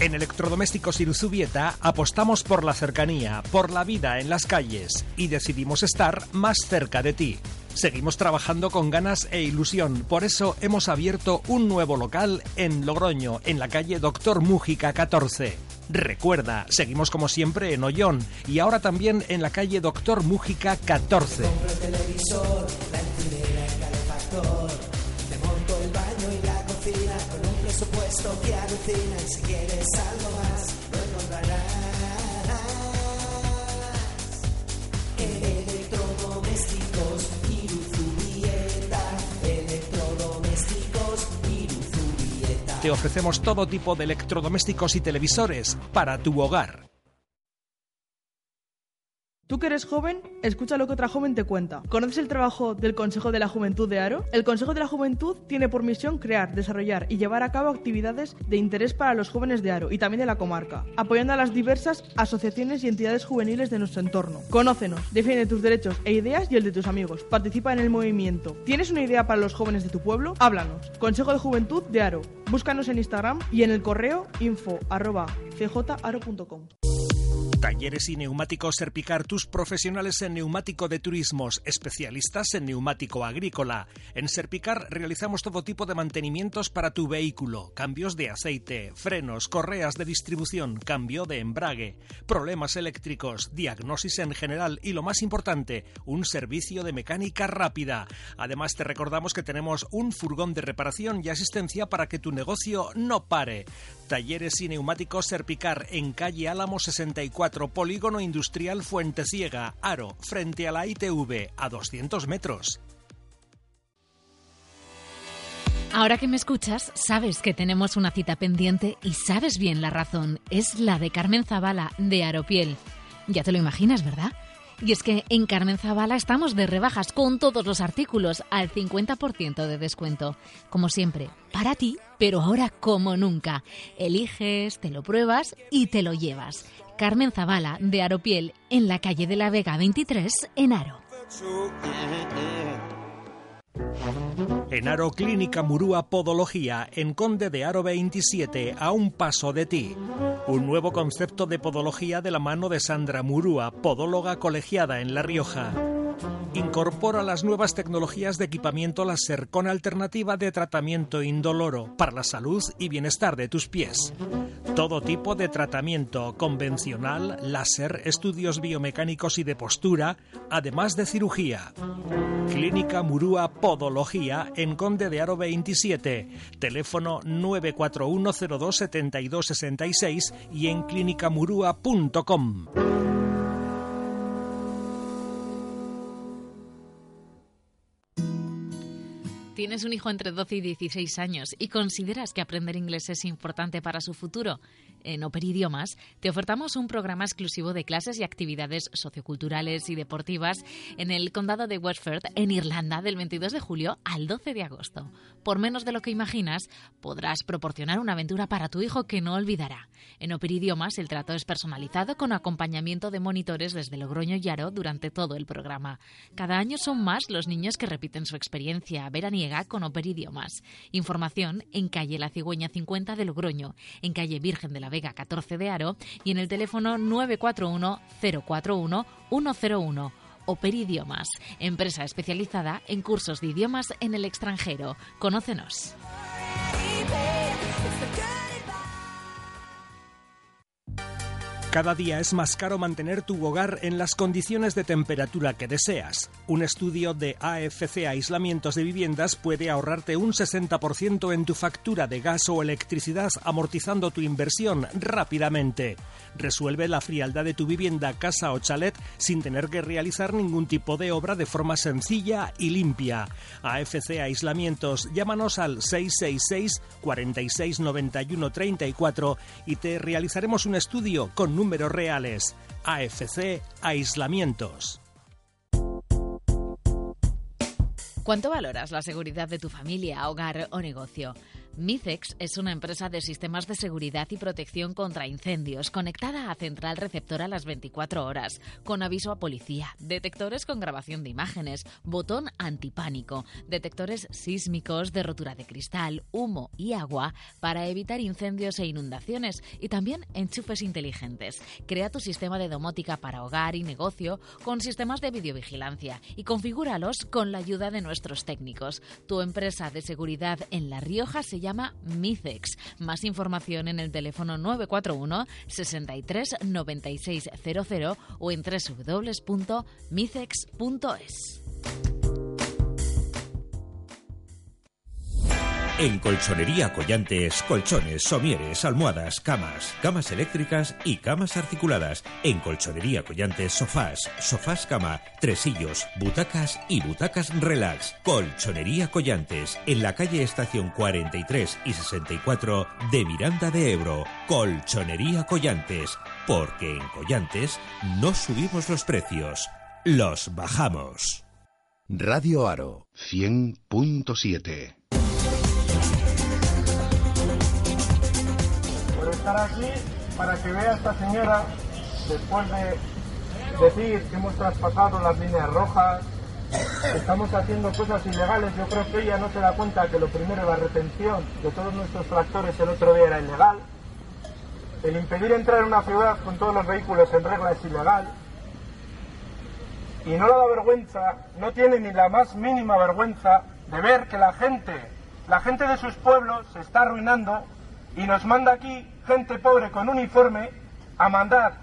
En Electrodomésticos Iruzubieta apostamos por la cercanía, por la vida en las calles y decidimos estar más cerca de ti. Seguimos trabajando con ganas e ilusión, por eso hemos abierto un nuevo local en Logroño, en la calle Doctor Mújica 14. Recuerda, seguimos como siempre en Ollón y ahora también en la calle Doctor Mújica 14. Compro el televisor, la encimera, el calefactor. Te monto el baño y la cocina con un presupuesto que alucina. Y si quieres algo más, lo encontrarás. Electrodomésticos Te ofrecemos todo tipo de electrodomésticos y televisores para tu hogar. Tú que eres joven, escucha lo que otra joven te cuenta. ¿Conoces el trabajo del Consejo de la Juventud de Aro? El Consejo de la Juventud tiene por misión crear, desarrollar y llevar a cabo actividades de interés para los jóvenes de Aro y también de la comarca, apoyando a las diversas asociaciones y entidades juveniles de nuestro entorno. Conócenos, defiende tus derechos e ideas y el de tus amigos. Participa en el movimiento. ¿Tienes una idea para los jóvenes de tu pueblo? Háblanos. Consejo de Juventud de Aro. Búscanos en Instagram y en el correo info arroba cjaro.com. Talleres y neumáticos Serpicar, tus profesionales en neumático de turismos, especialistas en neumático agrícola. En Serpicar realizamos todo tipo de mantenimientos para tu vehículo, cambios de aceite, frenos, correas de distribución, cambio de embrague, problemas eléctricos, diagnosis en general y lo más importante, un servicio de mecánica rápida. Además te recordamos que tenemos un furgón de reparación y asistencia para que tu negocio no pare. Talleres y neumáticos Serpicar en calle Álamo 64, Polígono Industrial Fuente Ciega, Aro, frente a la ITV, a 200 metros. Ahora que me escuchas, sabes que tenemos una cita pendiente y sabes bien la razón. Es la de Carmen Zavala, de Aropiel. Ya te lo imaginas, ¿verdad? Y es que en Carmen Zavala estamos de rebajas con todos los artículos al 50% de descuento. Como siempre, para ti, pero ahora como nunca. Eliges, te lo pruebas y te lo llevas. Carmen Zavala, de Aropiel, en la calle de la Vega 23, en Aro. En Aro Clínica Murúa Podología, en Conde de Aro 27, a un paso de ti. Un nuevo concepto de podología de la mano de Sandra Murúa, podóloga colegiada en La Rioja. Incorpora las nuevas tecnologías de equipamiento láser con alternativa de tratamiento indoloro para la salud y bienestar de tus pies. Todo tipo de tratamiento convencional, láser, estudios biomecánicos y de postura, además de cirugía. Clínica Murúa Podología en Conde de Aro 27, teléfono 941027266 y en clinicamurúa.com. ¿Tienes un hijo entre 12 y 16 años y consideras que aprender inglés es importante para su futuro? En Operidiomas te ofertamos un programa exclusivo de clases y actividades socioculturales y deportivas en el condado de Westford, en Irlanda, del 22 de julio al 12 de agosto. Por menos de lo que imaginas, podrás proporcionar una aventura para tu hijo que no olvidará. En Operidiomas el trato es personalizado con acompañamiento de monitores desde Logroño y Aro durante todo el programa. Cada año son más los niños que repiten su experiencia veraniega con Operidiomas. Información en calle La Cigüeña 50 de Logroño, en calle Virgen de la Vega 14 de Aro y en el teléfono 941 041 101. Operidiomas, empresa especializada en cursos de idiomas en el extranjero. Conócenos. Cada día es más caro mantener tu hogar en las condiciones de temperatura que deseas. Un estudio de AFC Aislamientos de Viviendas puede ahorrarte un 60% en tu factura de gas o electricidad amortizando tu inversión rápidamente. Resuelve la frialdad de tu vivienda, casa o chalet sin tener que realizar ningún tipo de obra de forma sencilla y limpia. AFC Aislamientos, llámanos al 666 46 91 34 y te realizaremos un estudio con números reales. AFC Aislamientos. ¿Cuánto valoras la seguridad de tu familia, hogar o negocio? Micex es una empresa de sistemas de seguridad y protección contra incendios conectada a central receptora las 24 horas, con aviso a policía, detectores con grabación de imágenes, botón antipánico, detectores sísmicos de rotura de cristal, humo y agua para evitar incendios e inundaciones y también enchufes inteligentes. Crea tu sistema de domótica para hogar y negocio con sistemas de videovigilancia y configúralos con la ayuda de nuestros técnicos. Tu empresa de seguridad en La Rioja se llama Micex. Más información en el teléfono 941 63 96 00 o en www.micex.es. En Colchonería Collantes, colchones, somieres, almohadas, camas, camas eléctricas y camas articuladas. En Colchonería Collantes, sofás, sofás cama, tresillos, butacas y butacas relax. Colchonería Collantes, en la calle Estación 43 y 64 de Miranda de Ebro. Colchonería Collantes, porque en Collantes no subimos los precios, los bajamos. Radio Aro 100.7 estar aquí para que vea esta señora, después de decir que hemos traspasado las líneas rojas, que estamos haciendo cosas ilegales, yo creo que ella no se da cuenta que lo primero, la retención de todos nuestros tractores el otro día era ilegal, el impedir entrar en una ciudad con todos los vehículos en regla es ilegal, y no le da vergüenza, no tiene ni la más mínima vergüenza de ver que la gente, la gente de sus pueblos se está arruinando y nos manda aquí gente pobre con uniforme a mandar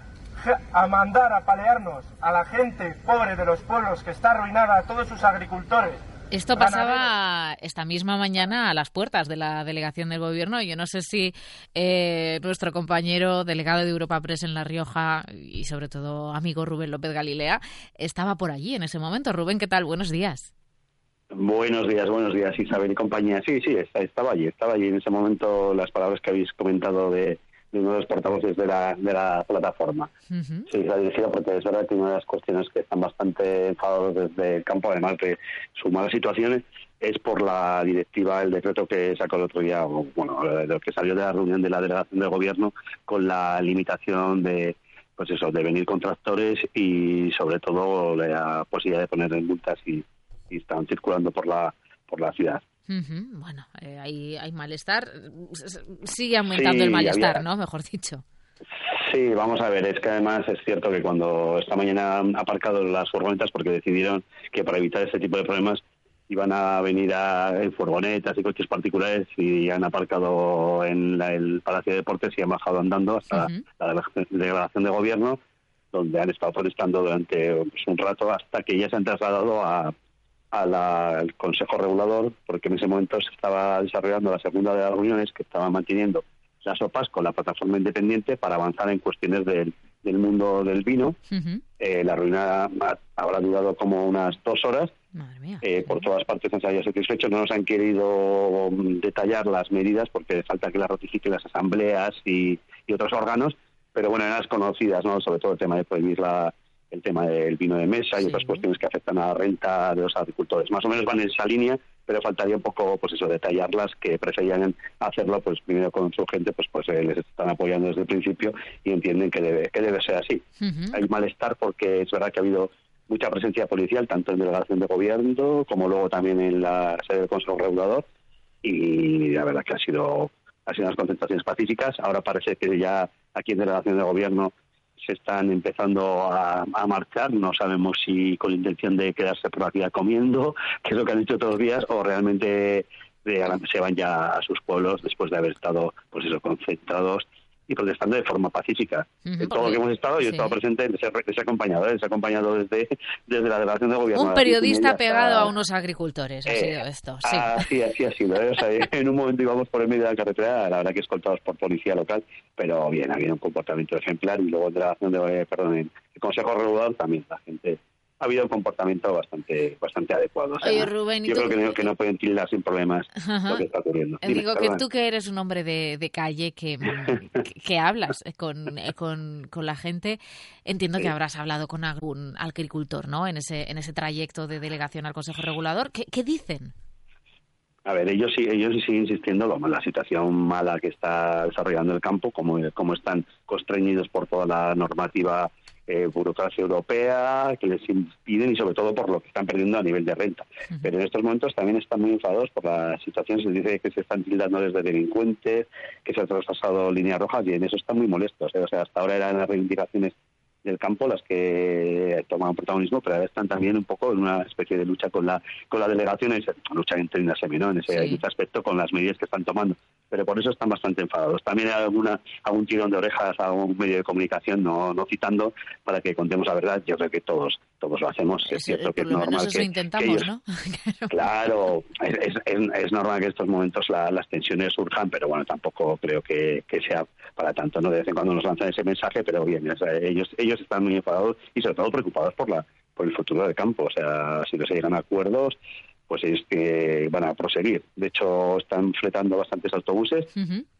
a mandar a palearnos a la gente pobre de los pueblos que está arruinada, a todos sus agricultores. Esto pasaba esta misma mañana a las puertas de la delegación del gobierno. Yo no sé si eh, nuestro compañero delegado de Europa Press en La Rioja y sobre todo amigo Rubén López Galilea estaba por allí en ese momento. Rubén, ¿qué tal? Buenos días. Buenos días, buenos días, Isabel y compañía. Sí, sí, estaba allí, estaba allí en ese momento las palabras que habéis comentado de, de uno de los portavoces de la, de la plataforma. Sí, la dirigida porque es verdad que una de las cuestiones que están bastante enfadados desde el campo, además de su mala situación, es por la directiva, el decreto que sacó el otro día, o, bueno, de lo que salió de la reunión de la delegación del gobierno con la limitación de pues eso, de venir con tractores y sobre todo la posibilidad de poner en multas y, y están circulando por la por la ciudad. Bueno, eh, hay, hay malestar. S- Sigue aumentando Sí, el malestar, había- ¿no? Mejor dicho. Sí, vamos a ver, es que además es cierto que cuando esta mañana han aparcado las furgonetas porque decidieron que para evitar este tipo de problemas iban a venir a, en furgonetas y coches particulares y han aparcado en la- el Palacio de Deportes y han bajado andando hasta la delegación- delegación de gobierno donde han estado protestando durante pues, un rato hasta que ya se han trasladado a, a la- al Consejo Regulador, porque en ese momento se estaba desarrollando la segunda de las reuniones que estaban manteniendo las OPAs con la plataforma independiente para avanzar en cuestiones del, del mundo del vino. Eh, la reunión ha- habrá durado como unas dos horas. Eh, por todas partes han salido satisfechos. No nos han querido mm, detallar las medidas porque falta que las ratifiquen las asambleas y, y otros órganos, pero bueno, eran las conocidas, ¿no? sobre todo el tema de prohibir la, el tema del vino de mesa y otras cuestiones que afectan a la renta de los agricultores. Más o menos van en esa línea, pero faltaría un poco, pues eso, detallarlas, que preferían hacerlo, pues primero con su gente, pues pues eh, les están apoyando desde el principio y entienden que debe, que debe ser así. Hay malestar porque es verdad que ha habido mucha presencia policial, tanto en delegación de gobierno como luego también en la sede del Consejo Regulador, y la verdad que ha sido, ha sido unas concentraciones pacíficas. Ahora parece que ya aquí en delegación de gobierno se están empezando a, a marchar. No sabemos si con intención de quedarse por ciudad comiendo, que es lo que han dicho todos los días, o realmente de- se van ya a sus pueblos después de haber estado, pues eso, concentrados y protestando de forma pacífica. Ujú, En todo lo que hemos estado, yo he sí. estado presente, les he, les he acompañado, ¿eh? les he acompañado desde, desde la delegación de gobierno. Un periodista media hasta- pegado a unos agricultores ha Eh, sido esto, sí. Así, así ha sido. ¿eh? O sea, en un momento íbamos por el medio de la carretera, la verdad que escoltados por policía local, pero bien, había un comportamiento ejemplar y luego en delegación de, eh, perdón, en el Consejo Regulador también la gente ha habido un comportamiento bastante bastante adecuado. O sea, Oye, Rubén, ¿y yo creo que no, que no pueden tildar sin problemas Ajá. lo que está ocurriendo. Eh, Dime, Digo que tú que eres un hombre de, de calle que, que, hablas con, eh, con, con la gente, entiendo que habrás hablado con algún agricultor, ¿no? En ese, en ese trayecto de delegación al Consejo Regulador. ¿Qué, qué dicen? A ver, ellos sí, ellos sí siguen insistiendo lo, la situación mala que está desarrollando el campo, como, como están constreñidos por toda la normativa eh, burocracia europea que les impiden y sobre todo por lo que están perdiendo a nivel de renta. Pero en estos momentos también están muy enfadados por la situación, se dice que se están tildando desde delincuentes, que se han traspasado líneas rojas y en eso están muy molestos. ¿eh? O sea, hasta ahora eran las reivindicaciones del campo las que toman protagonismo, pero ahora están también un poco en una especie de lucha con la con la delegación, lucha entre una ¿no? en ese, en ese aspecto con las medidas que están tomando. Pero por eso están bastante enfadados. También hay alguna, algún tirón de orejas a un medio de comunicación, no, no citando, para que contemos la verdad. Yo creo que todos todos lo hacemos. Es cierto que es normal eso que, intentamos, que ellos- ¿no? Claro, es, es, es- es normal que en estos momentos la- las tensiones surjan, pero bueno, tampoco creo que, que sea para tanto, ¿no? De vez en cuando nos lanzan ese mensaje, pero bien, o sea, ellos ellos están muy enfadados y sobre todo preocupados por la por el futuro del campo, o sea, si no se llegan a acuerdos, pues es que van a proseguir. De hecho, están fletando bastantes autobuses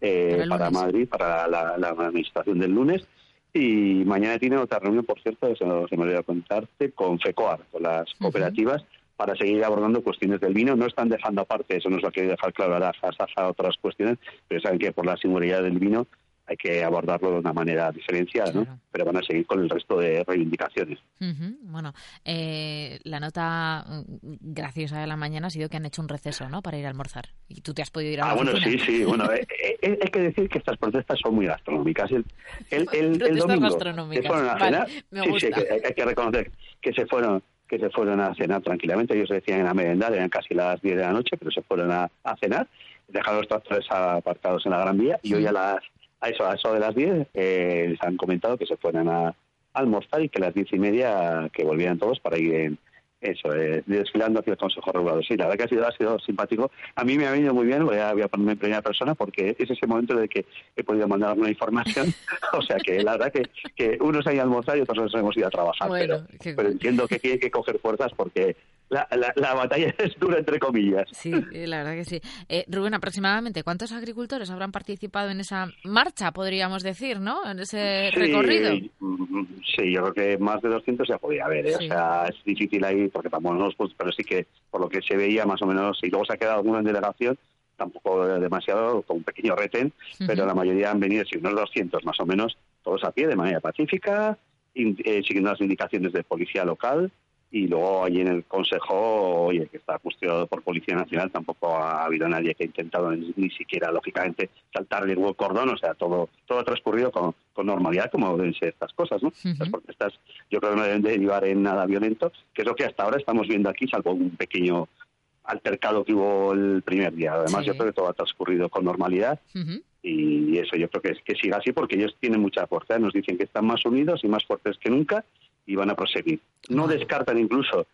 eh, Para. Madrid, para la, la administración del lunes. Y mañana tiene otra reunión, por cierto, se, se me olvidó contarte, con FECOAR, con las cooperativas, para seguir abordando cuestiones del vino. No están dejando aparte, eso nos lo quiere dejar claro ahora Saja, otras cuestiones, pero saben que por la singularidad del vino hay que abordarlo de una manera diferenciada, ¿no? Pero van a seguir con el resto de reivindicaciones. Ujú, Bueno, eh, la nota mm, graciosa de la mañana ha sido que han hecho un receso, ¿no? Para ir a almorzar. Y tú te has podido ir a la Ah, bueno, oficina. sí, sí. Bueno, eh, eh, hay que decir que estas protestas son muy gastronómicas. El, el, el- el domingo se fueron a Vale, cenar. me sí, sí, gusta. que hay, hay que reconocer que se fueron que se fueron a cenar tranquilamente. Ellos decían a merendar, eran casi las 10 de la noche, pero se fueron a, a cenar. Dejaron los tractores aparcados en la Gran Vía y hoy a las a eso, a eso de las 10 eh, les han comentado que se fueran a almorzar y que a las diez y media que volvieran todos para ir en, Eso, eh, desfilando hacia el Consejo Regulador. Sí, la verdad que ha sido, ha sido simpático. A mí me ha venido muy bien, voy a, voy a ponerme en primera persona porque es ese momento de que he podido mandar una información. o sea que la verdad que, que unos han ido a almorzar y otros nos hemos ido a trabajar. Bueno, pero, qué pero entiendo que tiene que coger fuerzas porque la, la, la batalla es dura, entre comillas. Sí, eh, la verdad que sí. Eh, Rubén, aproximadamente, ¿cuántos agricultores habrán participado en esa marcha, podríamos decir, ¿no? En ese Sí, recorrido. mm, Sí, yo creo que más de 200 ya podía haber. ¿eh? Sí. O sea, es difícil ahí porque tampoco no los pues, pero sí que por lo que se veía más o menos, y luego se ha quedado alguno en delegación, tampoco demasiado, con un pequeño retén, pero la mayoría han venido, si unos 200 más o menos, todos a pie, de manera pacífica, in- eh, siguiendo las indicaciones de policía local. Y luego allí en el Consejo, oye, que está custodiado por Policía Nacional, tampoco ha habido nadie que ha intentado ni, ni siquiera, lógicamente, saltar el hueco cordón. O sea, todo todo ha transcurrido con, con normalidad, como deben ser estas cosas, ¿no? Las protestas yo creo que no deben derivar en nada violento, que es lo que hasta ahora estamos viendo aquí, salvo un pequeño altercado que hubo el primer día. Además, Sí. yo creo que todo ha transcurrido con normalidad y eso yo creo que, es- que siga así porque ellos tienen mucha fuerza. Nos dicen que están más unidos y más fuertes que nunca y van a proseguir. No descartan incluso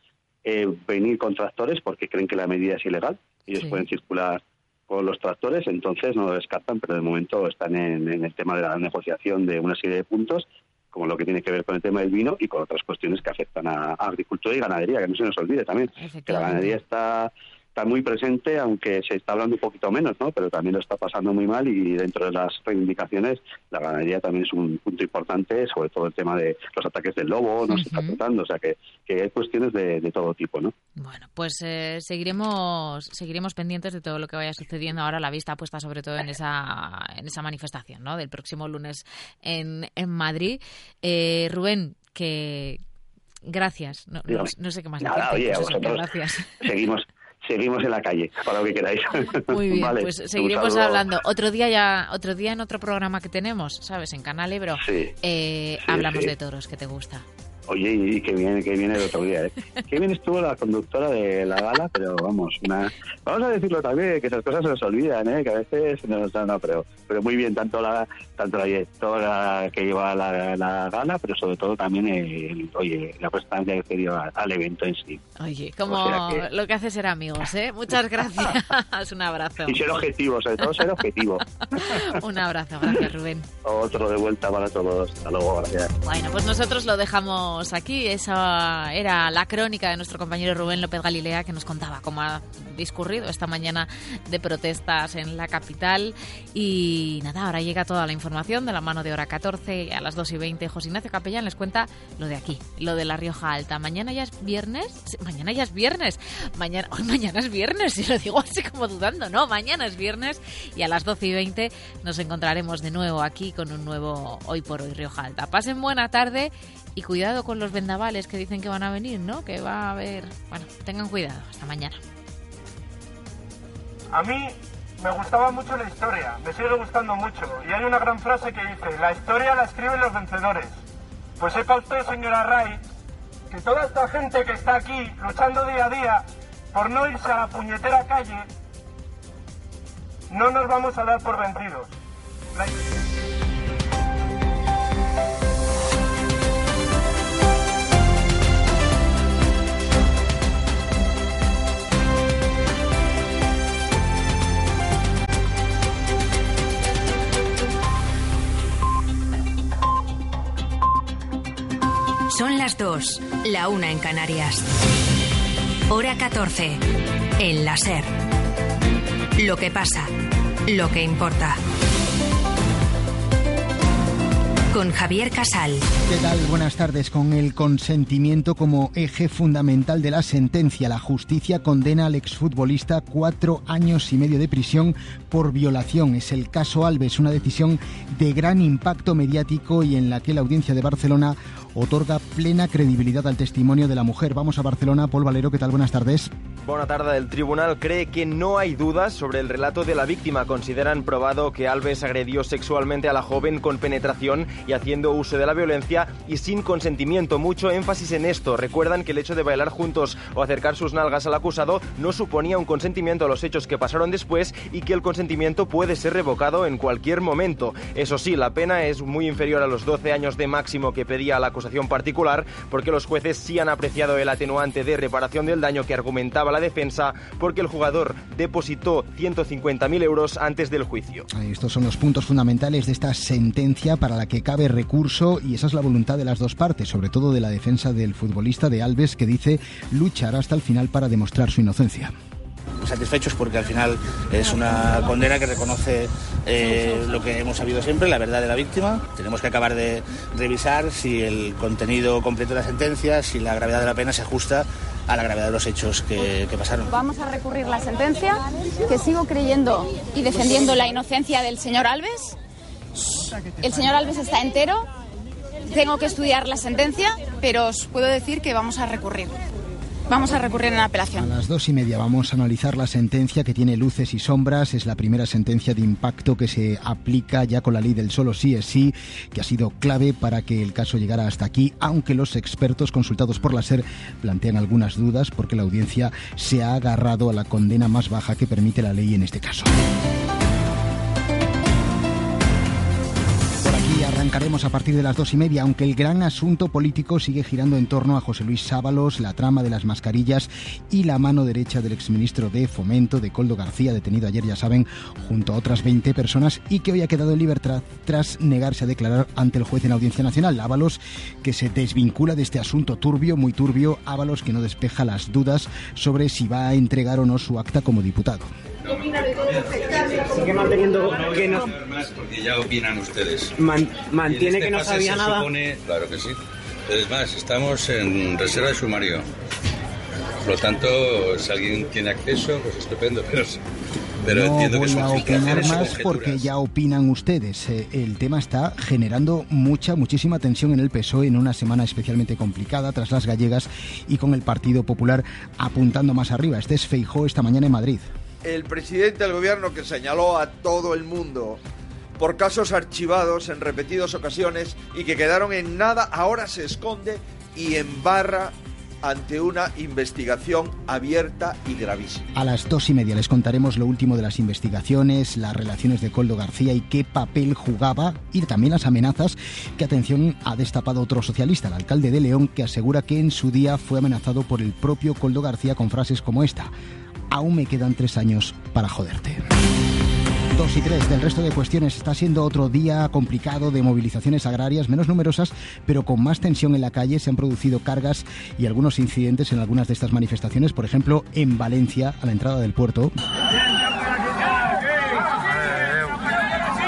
eh, venir con tractores porque creen que la medida es ilegal. Ellos Sí. pueden circular con los tractores, entonces no lo descartan, pero de momento están en, en el tema de la negociación de una serie de puntos, como lo que tiene que ver con el tema del vino y con otras cuestiones que afectan a, a agricultura y ganadería, que no se nos olvide también, que la ganadería está está muy presente, aunque se está hablando un poquito menos, ¿no? Pero también lo está pasando muy mal y dentro de las reivindicaciones la ganadería también es un punto importante, sobre todo el tema de los ataques del lobo, no se está tratando, o sea que, que hay cuestiones de, de todo tipo, ¿no? Pues eh, seguiremos seguiremos pendientes de todo lo que vaya sucediendo ahora la vista puesta sobre todo en esa en esa manifestación ¿no? del próximo lunes en, en Madrid. Eh, Rubén, que gracias. No, no- sé qué más Nada, decirte, oye, a vosotros gracias. seguimos seguimos en la calle, para lo que queráis. Muy bien, Vale, pues seguiremos hablando. Otro día ya, otro día en otro programa que tenemos, ¿sabes? En Canal Ebro, Sí, eh, sí, hablamos sí. de toros, que te gusta. Oye, y que viene, que viene el otro día, ¿eh? Qué bien estuvo la conductora de la gala, pero vamos, una... vamos a decirlo también, que esas cosas se nos olvidan, ¿eh? Que a veces se nos no, no, pero, pero muy bien, tanto la, tanto la directora que lleva la, la gala, pero sobre todo también el, oye, la prestancia que dio al evento en sí. Oye, como O sea que- lo que hace ser amigos, ¿eh? Muchas gracias. Un abrazo. Y ser objetivo, sobre todo ser objetivo. Un abrazo, gracias Rubén. Otro de vuelta para todos. Hasta luego, gracias. Bueno, pues nosotros lo dejamos aquí. Esa era la crónica de nuestro compañero Rubén López Galilea que nos contaba cómo ha discurrido esta mañana de protestas en la capital. Y nada, ahora llega toda la información de la mano de hora 14 a las 2 y 20. José Ignacio Capellán les cuenta lo de aquí, lo de la Rioja Alta. Mañana ya es viernes. Mañana ya es viernes. Mañana, hoy mañana es viernes, si lo digo así como dudando. No, mañana es viernes y a las 12 y 20 nos encontraremos de nuevo aquí con un nuevo Hoy por Hoy Rioja Alta. Pasen buena tarde y cuidado con los vendavales que dicen que van a venir, ¿no? Que va a haber... Bueno, tengan cuidado. Hasta mañana. A mí me gustaba mucho la historia, me sigue gustando mucho. Y hay una gran frase que dice, la historia la escriben los vencedores. Pues sepa usted, señora Ray, que toda esta gente que está aquí luchando día a día por no irse a la puñetera calle, no nos vamos a dar por vencidos. La- la una en Canarias. Hora 14, en la SER. Lo que pasa, lo que importa. Con Javier Casal. ¿Qué tal? Buenas tardes. Con el consentimiento como eje fundamental de la sentencia, la justicia condena al exfutbolista cuatro años y medio de prisión por violación. Es el caso Alves, una decisión de gran impacto mediático y en la que la audiencia de Barcelona otorga plena credibilidad al testimonio de la mujer. Vamos a Barcelona. Paul Valero, ¿qué tal? Buenas tardes. Buena tarde. El tribunal cree que no hay dudas sobre el relato de la víctima. Consideran probado que Alves agredió sexualmente a la joven con penetración y haciendo uso de la violencia y sin consentimiento. Mucho énfasis en esto. Recuerdan que el hecho de bailar juntos o acercar sus nalgas al acusado no suponía un consentimiento a los hechos que pasaron después y que el consentimiento puede ser revocado en cualquier momento. Eso sí, la pena es muy inferior a los 12 años de máximo que pedía la acusación particular porque los jueces sí han apreciado el atenuante de reparación del daño que argumentaba la defensa porque el jugador depositó 150.000 euros antes del juicio. Estos son los puntos fundamentales de esta sentencia para la que cabe recurso y esa es la voluntad de las dos partes, sobre todo de la defensa del futbolista de Alves que dice luchar hasta el final para demostrar su inocencia satisfechos porque al final es una condena que reconoce eh, lo que hemos sabido siempre, la verdad de la víctima. Tenemos que acabar de revisar si el contenido completo de la sentencia, si la gravedad de la pena se ajusta a la gravedad de los hechos que, que pasaron. Vamos a recurrir la sentencia, que sigo creyendo y defendiendo la inocencia del señor Alves. El señor Alves está entero. Tengo que estudiar la sentencia, pero os puedo decir que vamos a recurrir. Vamos a recurrir en apelación. A las dos y media vamos a analizar la sentencia que tiene luces y sombras. Es la primera sentencia de impacto que se aplica ya con la ley del solo sí es sí, que ha sido clave para que el caso llegara hasta aquí, aunque los expertos consultados por la SER plantean algunas dudas porque la audiencia se ha agarrado a la condena más baja que permite la ley en este caso. Arrancaremos a partir de las dos y media, aunque el gran asunto político sigue girando en torno a José Luis Sábalos, la trama de las mascarillas y la mano derecha del exministro de Fomento, de Coldo García, detenido ayer, ya saben, junto a otras 20 personas y que hoy ha quedado en libertad tras negarse a declarar ante el juez en Audiencia Nacional. Ábalos, que se desvincula de este asunto turbio, muy turbio, Ábalos, que no despeja las dudas sobre si va a entregar o no su acta como diputado. Sigue manteniendo que no. Porque ya opinan ustedes. Man- mantiene que no sabía se nada. supone- claro que sí. Es más, estamos en reserva de sumario. Por lo tanto, si alguien tiene acceso, pues estupendo. Pero, pero no entiendo que voy son a opinar más porque ya opinan ustedes. Eh, el tema está generando mucha, muchísima tensión en el PSOE en una semana especialmente complicada tras las gallegas y con el Partido Popular apuntando más arriba. Este es Feijó esta mañana en Madrid. El presidente del gobierno que señaló a todo el mundo por casos archivados en repetidas ocasiones y que quedaron en nada, ahora se esconde y embarra ante una investigación abierta y gravísima. A las dos y media les contaremos lo último de las investigaciones, las relaciones de Coldo García y qué papel jugaba y también las amenazas que, atención, ha destapado otro socialista, el alcalde de León, que asegura que en su día fue amenazado por el propio Coldo García con frases como esta. Aún me quedan tres años para joderte. Dos y tres del resto de cuestiones está siendo otro día complicado de movilizaciones agrarias, menos numerosas, pero con más tensión en la calle. Se han producido cargas y algunos incidentes en algunas de estas manifestaciones, por ejemplo, en Valencia, a la entrada del puerto.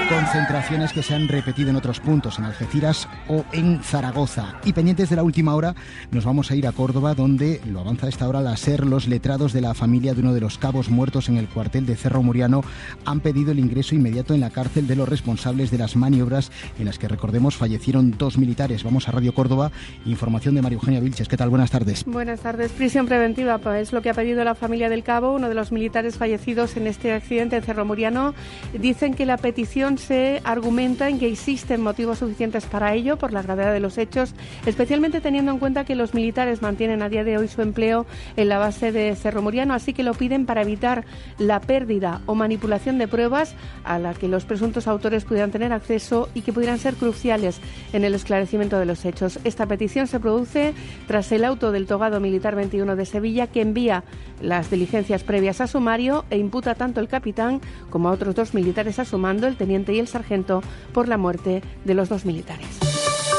Concentraciones que se han repetido en otros puntos, en Algeciras o en Zaragoza. Y pendientes de la última hora, nos vamos a ir a Córdoba, donde lo avanza a esta hora la SER. Los letrados de la familia de uno de los cabos muertos en el cuartel de Cerro Muriano han pedido el ingreso inmediato en la cárcel de los responsables de las maniobras en las que, recordemos, fallecieron dos militares. Vamos a Radio Córdoba. Información de María Eugenia Vilches. ¿Qué tal? Buenas tardes. Buenas tardes. Prisión preventiva pues, es lo que ha pedido la familia del Cabo, uno de los militares fallecidos en este accidente en Cerro Muriano. Dicen que la petición se argumenta en que existen motivos suficientes para ello por la gravedad de los hechos, especialmente teniendo en cuenta que los militares mantienen a día de hoy su empleo en la base de Cerro Muriano, así que lo piden para evitar la pérdida o manipulación de pruebas a la que los presuntos autores pudieran tener acceso y que pudieran ser cruciales en el esclarecimiento de los hechos. Esta petición se produce tras el auto del togado militar 21 de Sevilla que envía las diligencias previas a sumario e imputa tanto el capitán como a otros dos militares a su mando, el teniente y el sargento, por la muerte de los dos militares.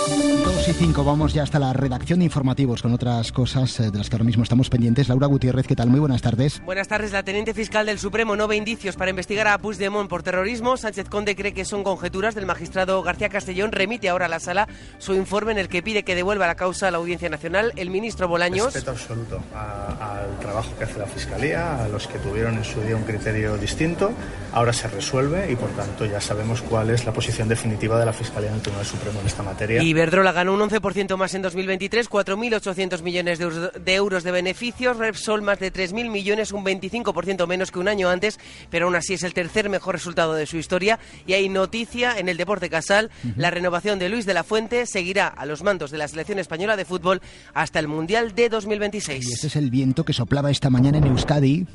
Dos y cinco, vamos ya hasta la redacción de informativos con otras cosas eh, de las que ahora mismo estamos pendientes. Laura Gutiérrez, ¿qué tal? Muy buenas tardes. Buenas tardes. La teniente fiscal del Supremo no ve indicios para investigar a Puigdemont por terrorismo. Sánchez Conde cree que son conjeturas del magistrado García Castellón. Remite ahora a la sala su informe en el que pide que devuelva la causa a la Audiencia Nacional. El ministro Bolaños. Respeto absoluto al trabajo que hace la Fiscalía, a los que tuvieron en su día un criterio distinto. Ahora se resuelve y, por tanto, ya sabemos cuál es la posición definitiva de la Fiscalía en el Tribunal Supremo en esta materia. Y Iberdrola ganó un 11% más en 2023, 4.800 millones de euros, de euros de beneficios. Repsol más de 3.000 millones, un 25% menos que un año antes, pero aún así es el tercer mejor resultado de su historia. Y hay noticia en el deporte casal. La renovación de Luis de la Fuente seguirá a los mandos de la selección española de fútbol hasta el Mundial de 2026. Y ese es el viento que soplaba esta mañana en Euskadi.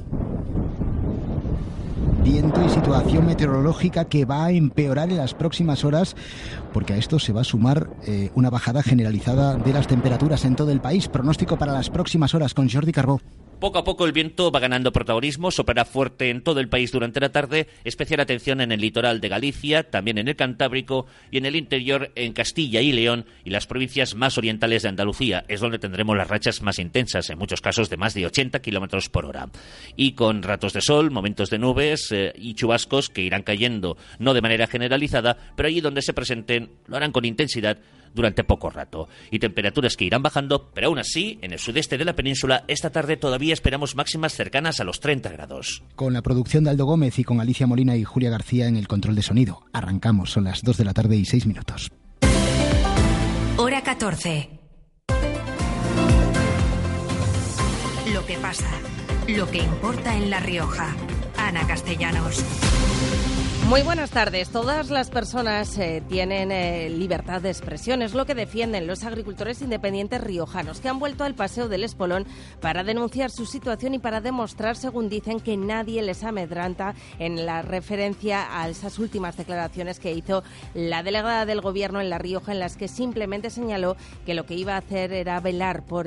Viento y situación meteorológica que va a empeorar en las próximas horas porque a esto se va a sumar eh, una bajada generalizada de las temperaturas en todo el país. Pronóstico para las próximas horas con Jordi Carbó. Poco a poco el viento va ganando protagonismo, soplará fuerte en todo el país durante la tarde, especial atención en el litoral de Galicia, también en el Cantábrico y en el interior en Castilla y León y las provincias más orientales de Andalucía. Es donde tendremos las rachas más intensas, en muchos casos de más de 80 kilómetros por hora. Y con ratos de sol, momentos de nubes eh, y chubascos que irán cayendo, no de manera generalizada, pero allí donde se presenten lo harán con intensidad durante poco rato. Y temperaturas que irán bajando, pero aún así, en el sudeste de la península, esta tarde todavía esperamos máximas cercanas a los 30 grados. Con la producción de Aldo Gómez y con Alicia Molina y Julia García en el control de sonido. Arrancamos, son las 2 de la tarde y 6 minutos. Hora 14. Lo que pasa, lo que importa en La Rioja. Ana Castellanos. Muy buenas tardes. Todas las personas eh, tienen eh, libertad de expresión. Es lo que defienden los agricultores independientes riojanos, que han vuelto al Paseo del Espolón para denunciar su situación y para demostrar, según dicen, que nadie les amedranta en la referencia a esas últimas declaraciones que hizo la delegada del Gobierno en La Rioja, en las que simplemente señaló que lo que iba a hacer era velar por